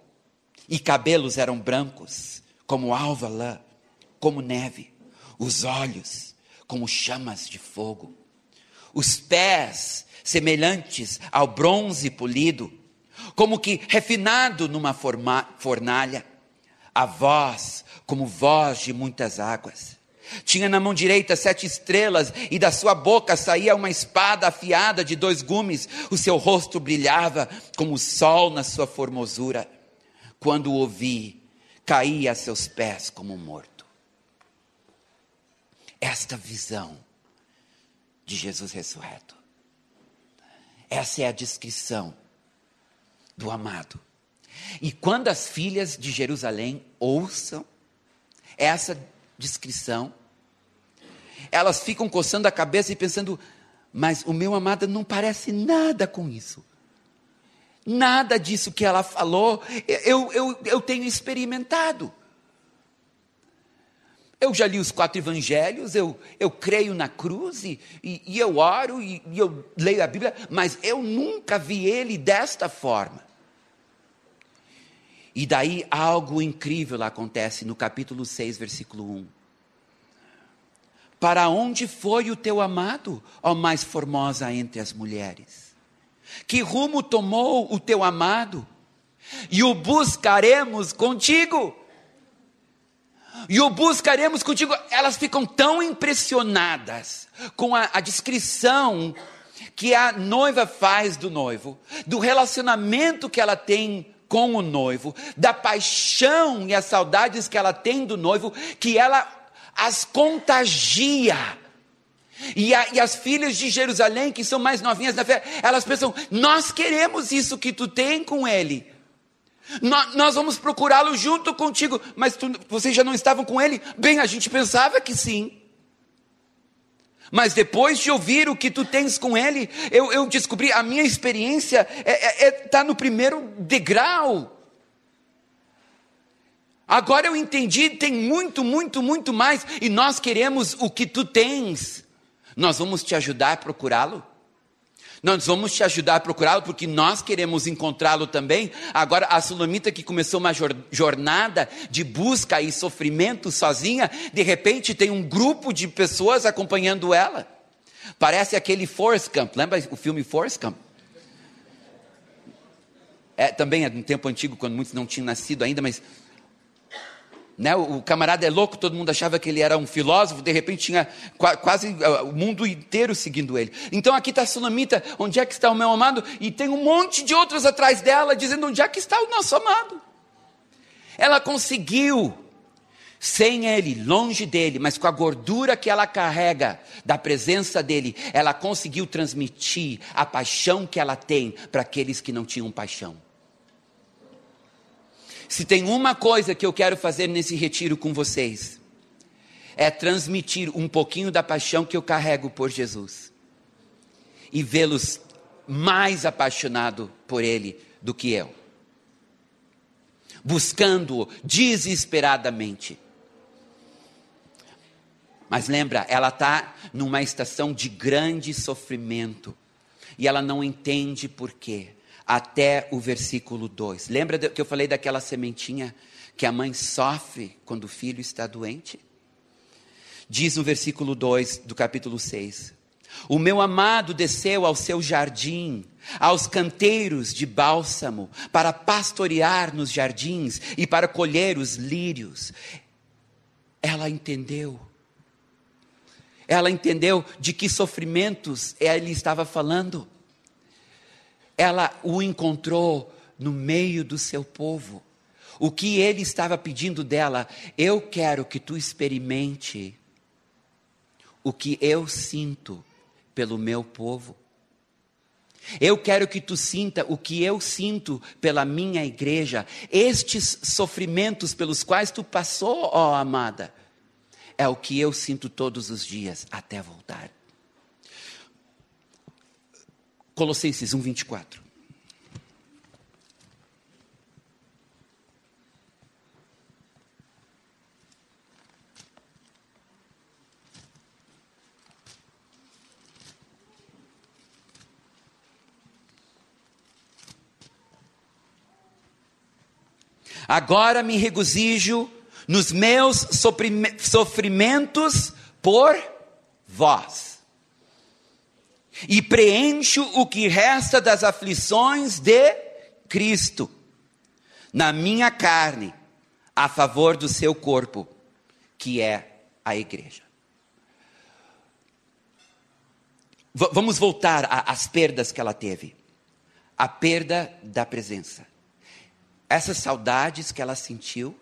e cabelos eram brancos, como alva lã, como neve, os olhos como chamas de fogo, os pés semelhantes ao bronze polido, como que refinado numa fornalha, a voz como voz de muitas águas. Tinha na mão direita sete estrelas, e da sua boca saía uma espada afiada de dois gumes. O seu rosto brilhava como o sol na sua formosura. Quando o ouvi, caí a seus pés como morto. Esta visão de Jesus ressurreto. Essa é a descrição do amado. E quando as filhas de Jerusalém ouçam essa descrição, elas ficam coçando a cabeça e pensando: mas o meu amado não parece nada com isso. Nada disso que ela falou, eu, eu, eu tenho experimentado. Eu já li os quatro evangelhos, eu, eu creio na cruz e, e, e eu oro e, e eu leio a Bíblia, mas eu nunca vi ele desta forma. E daí algo incrível acontece no capítulo 6, versículo 1. Para onde foi o teu amado, ó mais formosa entre as mulheres? Que rumo tomou o teu amado? E o buscaremos contigo. E o buscaremos contigo. Elas ficam tão impressionadas com a, a descrição que a noiva faz do noivo, do relacionamento que ela tem com o noivo, da paixão e as saudades que ela tem do noivo, que ela as contagia. E, a, e, as filhas de Jerusalém, que são mais novinhas na fé, elas pensam: nós queremos isso que tu tem com ele. Nós, nós vamos procurá-lo junto contigo. Mas tu, vocês já não estavam com ele? Bem, a gente pensava que sim. Mas depois de ouvir o que tu tens com ele, eu, eu descobri, a minha experiência está é, é, é, tá no primeiro degrau. Agora eu entendi, tem muito, muito, muito mais, e nós queremos o que tu tens. Nós vamos te ajudar a procurá-lo. Nós vamos te ajudar a procurá-lo porque nós queremos encontrá-lo também. Agora, a Sulamita que começou uma jornada de busca e sofrimento sozinha, de repente tem um grupo de pessoas acompanhando ela. Parece aquele Forrest Camp, lembra o filme Forrest Camp? É, também é um tempo antigo, quando muitos não tinham nascido ainda, mas né? O camarada é louco, todo mundo achava que ele era um filósofo, de repente tinha quase uh, o mundo inteiro seguindo ele. Então aqui está a Sulamita, onde é que está o meu amado? E tem um monte de outros atrás dela, dizendo onde é que está o nosso amado. Ela conseguiu, sem ele, longe dele, mas com a gordura que ela carrega da presença dele, ela conseguiu transmitir a paixão que ela tem para aqueles que não tinham paixão. Se tem uma coisa que eu quero fazer nesse retiro com vocês, é transmitir um pouquinho da paixão que eu carrego por Jesus. E vê-los mais apaixonado por Ele do que eu, buscando-o desesperadamente. Mas lembra, ela está numa estação de grande sofrimento. E ela não entende por quê até o versículo 2. Lembra que eu falei daquela sementinha que a mãe sofre quando o filho está doente? Diz no versículo 2 do capítulo 6: O meu amado desceu ao seu jardim, aos canteiros de bálsamo, para pastorear nos jardins e para colher os lírios. Ela entendeu. Ela entendeu de que sofrimentos ele estava falando ela o encontrou no meio do seu povo. O que ele estava pedindo dela, eu quero que tu experimente o que eu sinto pelo meu povo. Eu quero que tu sinta o que eu sinto pela minha igreja. Estes sofrimentos pelos quais tu passou, ó amada, é o que eu sinto todos os dias até voltar. Colossenses 1, 24. Agora me regozijo nos meus sofrimentos por vós. E preencho o que resta das aflições de Cristo na minha carne, a favor do seu corpo, que é a igreja. V vamos voltar às perdas que ela teve. A perda da presença. Essas saudades que ela sentiu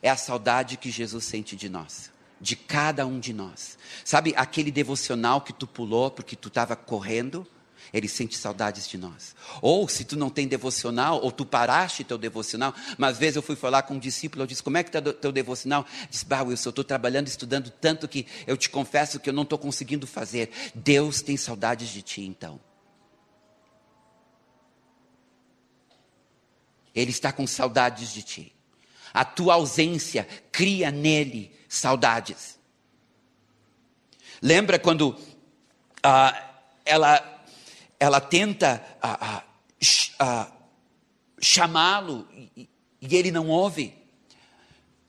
é a saudade que Jesus sente de nós, de cada um de nós. Sabe aquele devocional que tu pulou porque tu estava correndo? Ele sente saudades de nós. Ou se tu não tem devocional, ou tu paraste teu devocional, mas às vezes eu fui falar com um discípulo, eu disse, como é que está teu devocional? Diz, bah, Wilson, eu estou trabalhando, estudando tanto que eu te confesso que eu não estou conseguindo fazer. Deus tem saudades de ti, então. Ele está com saudades de ti. A tua ausência cria nele saudades. Lembra quando ah, ela, ela tenta ah, ah, chamá-lo e, e, ele não ouve?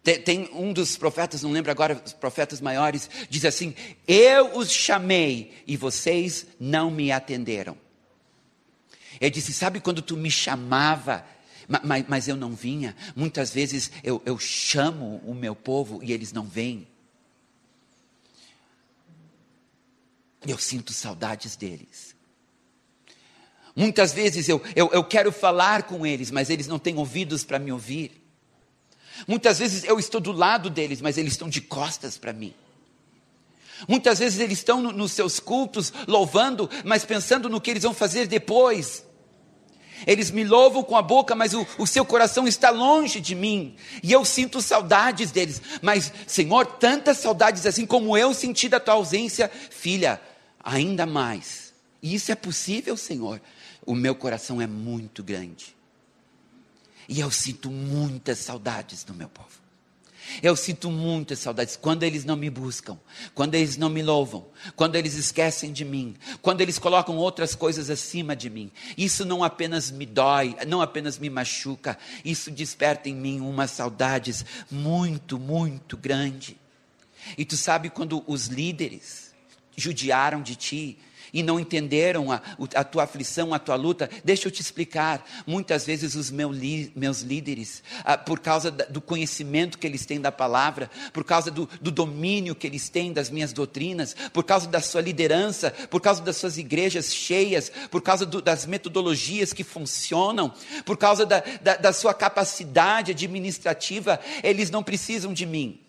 Tem, tem um dos profetas, não lembro agora, os profetas maiores, diz assim: Eu os chamei e vocês não me atenderam. Ele disse: Sabe quando tu me chamava mas, mas eu não vinha. Muitas vezes eu, eu chamo o meu povo e eles não vêm. Eu sinto saudades deles. Muitas vezes eu, eu, eu quero falar com eles, mas eles não têm ouvidos para me ouvir. Muitas vezes eu estou do lado deles, mas eles estão de costas para mim. Muitas vezes eles estão no, nos seus cultos louvando, mas pensando no que eles vão fazer depois. Eles me louvam com a boca, mas o, o, seu coração está longe de mim. E eu sinto saudades deles. Mas, Senhor, tantas saudades assim como eu senti da tua ausência, filha, ainda mais. E isso é possível, Senhor. O meu coração é muito grande. E eu sinto muitas saudades do meu povo. Eu sinto muitas saudades quando eles não me buscam, quando eles não me louvam, quando eles esquecem de mim, quando eles colocam outras coisas acima de mim. Isso não apenas me dói, não apenas me machuca, isso desperta em mim umas saudades muito, muito grande. E tu sabe quando os líderes judiaram de ti, e não entenderam a, a, tua aflição, a tua luta, deixa eu te explicar. Muitas vezes os meu li, meus líderes, ah, por causa da, do conhecimento que eles têm da palavra, por causa do, do, domínio que eles têm das minhas doutrinas, por causa da sua liderança, por causa das suas igrejas cheias, por causa do, das metodologias que funcionam, por causa da, da sua capacidade administrativa, eles não precisam de mim.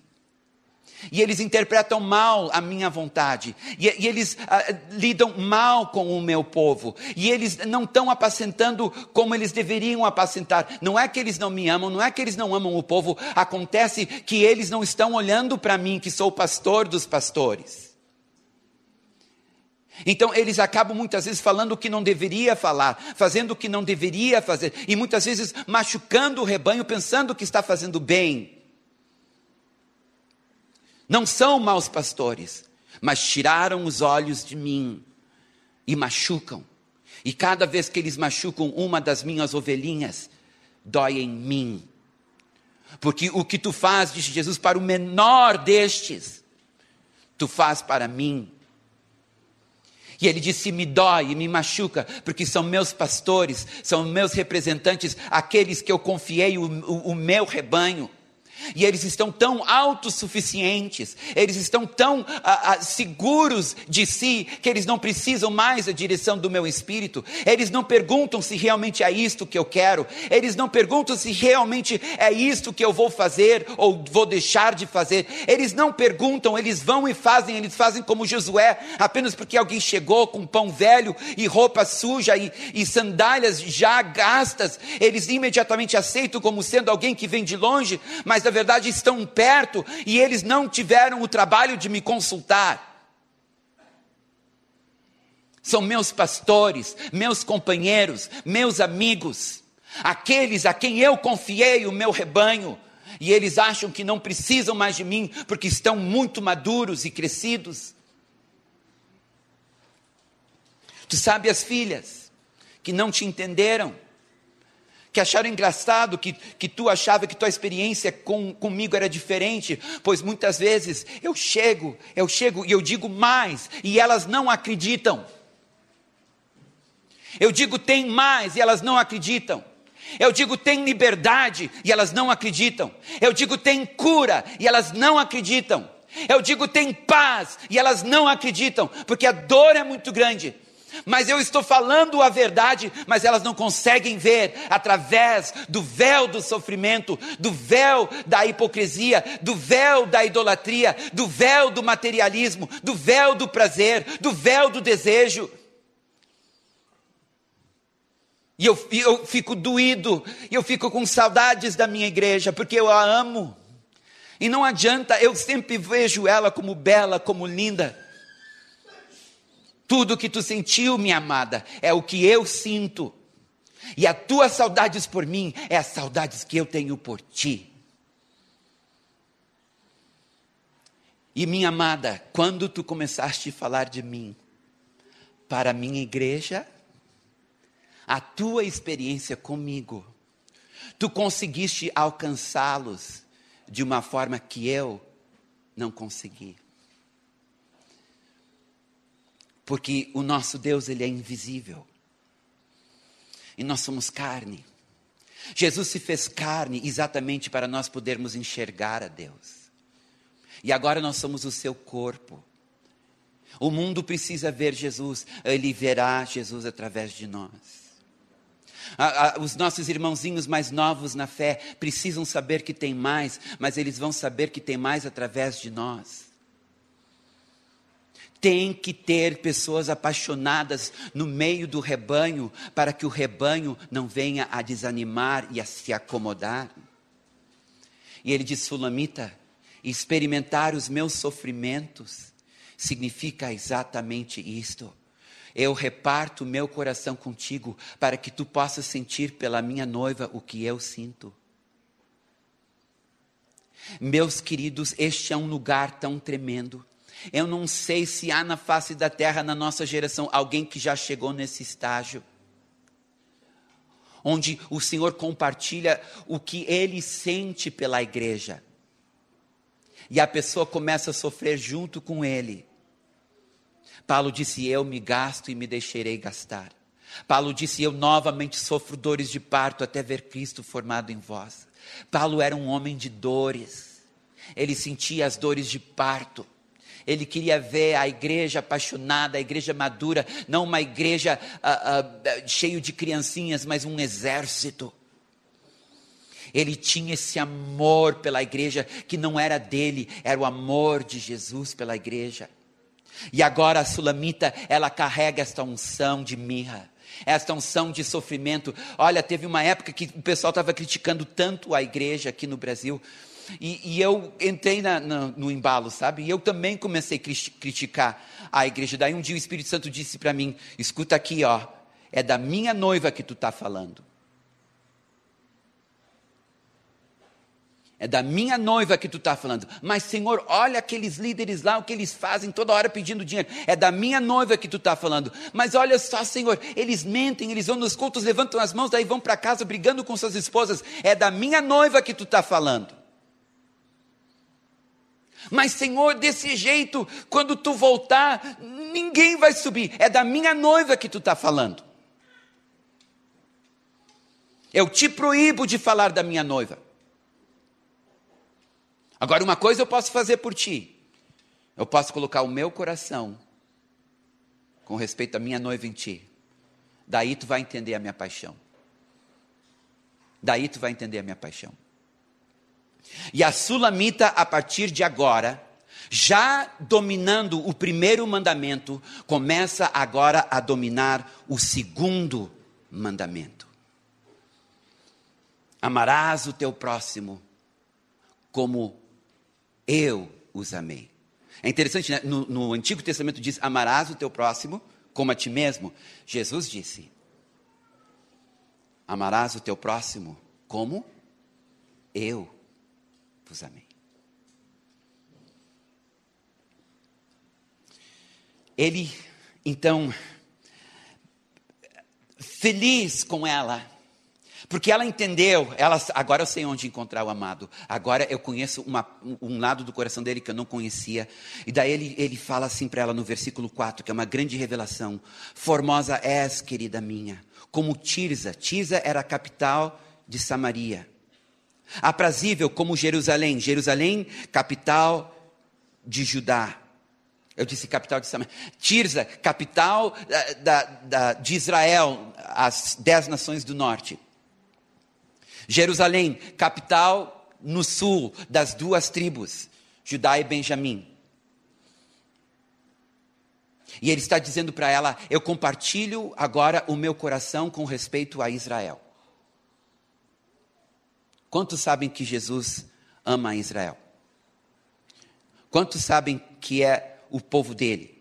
E eles interpretam mal a minha vontade. E, e eles ah, lidam mal com o meu povo. E eles não estão apacentando como eles deveriam apacentar. Não é que eles não me amam, não é que eles não amam o povo. Acontece que eles não estão olhando para mim, que sou o pastor dos pastores. Então eles acabam muitas vezes falando o que não deveria falar, fazendo o que não deveria fazer, e muitas vezes machucando o rebanho, pensando que está fazendo bem. Não são maus pastores, mas tiraram os olhos de mim e machucam. E cada vez que eles machucam uma das minhas ovelhinhas, dói em mim. Porque o que tu faz, disse Jesus, para o menor destes, tu faz para mim. E ele disse: me dói e me machuca, porque são meus pastores, são meus representantes, aqueles que eu confiei o, o, o meu rebanho. E eles estão tão autossuficientes, eles estão tão ah, ah, seguros de si, que eles não precisam mais da direção do meu espírito. Eles não perguntam se realmente é isto que eu quero, eles não perguntam se realmente é isto que eu vou fazer ou vou deixar de fazer. Eles não perguntam, eles vão e fazem, eles fazem como Josué, apenas porque alguém chegou com pão velho e roupa suja e, e sandálias já gastas, eles imediatamente aceitam como sendo alguém que vem de longe, mas na verdade estão perto e eles não tiveram o trabalho de me consultar. são meus pastores, meus companheiros, meus amigos, aqueles a quem eu confiei o meu rebanho, e eles acham que não precisam mais de mim porque estão muito maduros e crescidos. Tu sabe as filhas que não te entenderam, que acharam engraçado que, que tu achava que tua experiência com, comigo era diferente, pois muitas vezes eu chego, eu chego e eu digo mais, e elas não acreditam. Eu digo tem mais e elas não acreditam. Eu digo tem liberdade e elas não acreditam. Eu digo tem cura e elas não acreditam. Eu digo tem paz e elas não acreditam, porque a dor é muito grande. Mas eu estou falando a verdade, mas elas não conseguem ver através do véu do sofrimento, do véu da hipocrisia, do véu da idolatria, do véu do materialismo, do véu do prazer, do véu do desejo. E eu, eu fico doído, eu fico com saudades da minha igreja, porque eu a amo. E não adianta, eu sempre vejo ela como bela, como linda. Tudo que tu sentiu, minha amada, é o que eu sinto. E as tuas saudades por mim é as saudades que eu tenho por ti. E minha amada, quando tu começaste a falar de mim para a minha igreja, a tua experiência comigo, tu conseguiste alcançá-los de uma forma que eu não consegui. Porque o nosso Deus, ele é invisível. E nós somos carne. Jesus se fez carne exatamente para nós podermos enxergar a Deus. E agora nós somos o seu corpo. O mundo precisa ver Jesus, ele verá Jesus através de nós os nossos irmãozinhos mais novos na fé precisam saber que tem mais, mas eles vão saber que tem mais através de nós. Tem que ter pessoas apaixonadas no meio do rebanho, para que o rebanho não venha a desanimar e a se acomodar. E ele diz: Sulamita, experimentar os meus sofrimentos significa exatamente isto eu reparto meu coração contigo, para que tu possas sentir pela minha noiva o que eu sinto. Meus queridos, este é um lugar tão tremendo. Eu não sei se há na face da terra, na nossa geração, alguém que já chegou nesse estágio, onde o Senhor compartilha o que ele sente pela igreja, e a pessoa começa a sofrer junto com ele. Paulo disse: Eu me gasto e me deixarei gastar. Paulo disse: Eu novamente sofro dores de parto até ver Cristo formado em vós. Paulo era um homem de dores. Ele sentia as dores de parto. Ele queria ver a igreja apaixonada, a igreja madura, não uma igreja uh, uh, cheio de criancinhas, mas um exército. Ele tinha esse amor pela igreja que não era dele, era o amor de Jesus pela igreja. E agora a sulamita, ela carrega esta unção de mirra, esta unção de sofrimento. Olha, teve uma época que o pessoal estava criticando tanto a igreja aqui no Brasil. E, e eu entrei na, na, no embalo, sabe? E eu também comecei a criticar a igreja. Daí um dia o Espírito Santo disse para mim: escuta aqui, ó, é da minha noiva que tu está falando. É da minha noiva que tu está falando. Mas, Senhor, olha aqueles líderes lá, o que eles fazem toda hora pedindo dinheiro. É da minha noiva que tu está falando. Mas olha só, Senhor, eles mentem, eles vão nos cultos, levantam as mãos, daí vão para casa brigando com suas esposas. É da minha noiva que tu está falando. Mas, Senhor, desse jeito, quando tu voltar, ninguém vai subir. É da minha noiva que tu está falando. Eu te proíbo de falar da minha noiva. Agora, uma coisa eu posso fazer por ti. Eu posso colocar o meu coração com respeito à minha noiva em ti. Daí tu vai entender a minha paixão. Daí tu vai entender a minha paixão. E a sulamita, a partir de agora, já dominando o primeiro mandamento, começa agora a dominar o segundo mandamento. Amarás o teu próximo como eu os amei. É interessante, né? no, no Antigo Testamento diz: amarás o teu próximo como a ti mesmo? Jesus disse: Amarás o teu próximo como eu amei. Ele, então, feliz com ela, porque ela entendeu, ela, agora eu sei onde encontrar o amado, agora eu conheço uma, um lado do coração dele que eu não conhecia. E daí ele, ele fala assim para ela no versículo 4, que é uma grande revelação: Formosa és, querida minha, como Tirza. Tirza era a capital de Samaria. Aprazível como Jerusalém. Jerusalém, capital de Judá. Eu disse capital de Samaria. Tirza, capital eh, da, da, de Israel, as dez nações do norte. Jerusalém, capital no sul das duas tribos, Judá e Benjamim. E ele está dizendo para ela: Eu compartilho agora o meu coração com respeito a Israel. Quantos sabem que Jesus ama Israel? Quantos sabem que é o povo dele.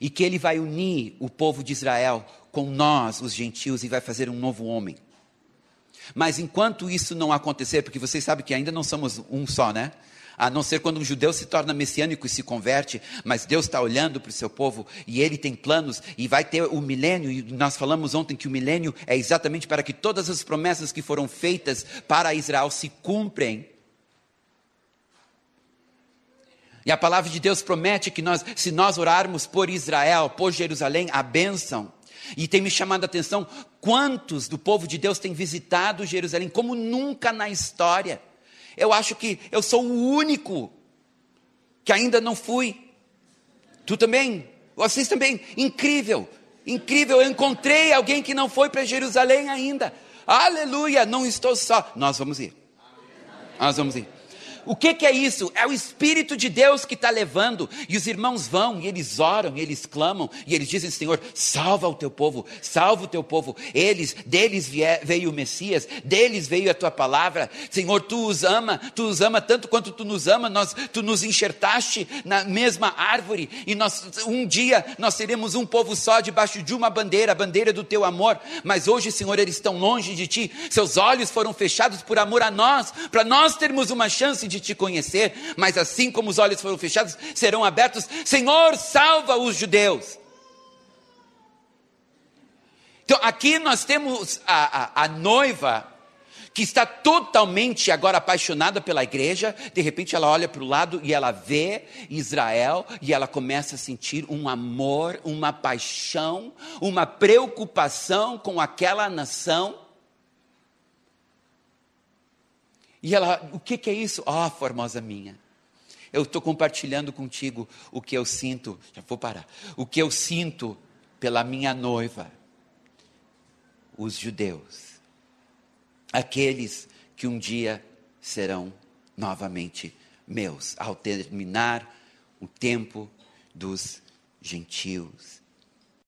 E que ele vai unir o povo de Israel com nós, os gentios, e vai fazer um novo homem. Mas enquanto isso não acontecer, porque vocês sabem que ainda não somos um só, né? A não ser quando um judeu se torna messiânico e se converte, mas Deus está olhando para o seu povo e ele tem planos e vai ter o milênio. E nós falamos ontem que o milênio é exatamente para que todas as promessas que foram feitas para Israel se cumprem. E a palavra de Deus promete que nós, se nós orarmos por Israel, por Jerusalém, a bênção. E tem me chamado a atenção quantos do povo de Deus têm visitado Jerusalém, como nunca na história. Eu acho que eu sou o único que ainda não fui. Tu também? Vocês também? Incrível, incrível. Eu encontrei alguém que não foi para Jerusalém ainda. Aleluia, não estou só. Nós vamos ir. Nós vamos ir. O que, que, é isso? É o Espírito de Deus que está levando. E os irmãos vão, e eles oram, e eles clamam, e eles dizem: Senhor, salva o teu povo, salva o teu povo. Eles, deles veio o Messias, deles veio a tua palavra. Senhor, tu os ama, tu os ama tanto quanto tu nos ama. Nós, tu nos enxertaste na mesma árvore, e nós, um dia nós seremos um povo só debaixo de uma bandeira, a bandeira do teu amor. Mas hoje, Senhor, eles estão longe de ti. Seus olhos foram fechados por amor a nós, para nós termos uma chance de te conhecer, mas assim como os olhos foram fechados, serão abertos. Senhor, salva os judeus. Então, aqui nós temos a, a, a noiva que está totalmente agora apaixonada pela igreja, de repente ela olha para o lado e ela vê Israel e ela começa a sentir um amor, uma paixão, uma preocupação com aquela nação. E ela, o que, que é isso? Ó, oh, formosa minha. Eu estou compartilhando contigo o que eu sinto. Já vou parar. O que eu sinto pela minha noiva, os judeus, aqueles que um dia serão novamente meus, ao terminar o tempo dos gentios.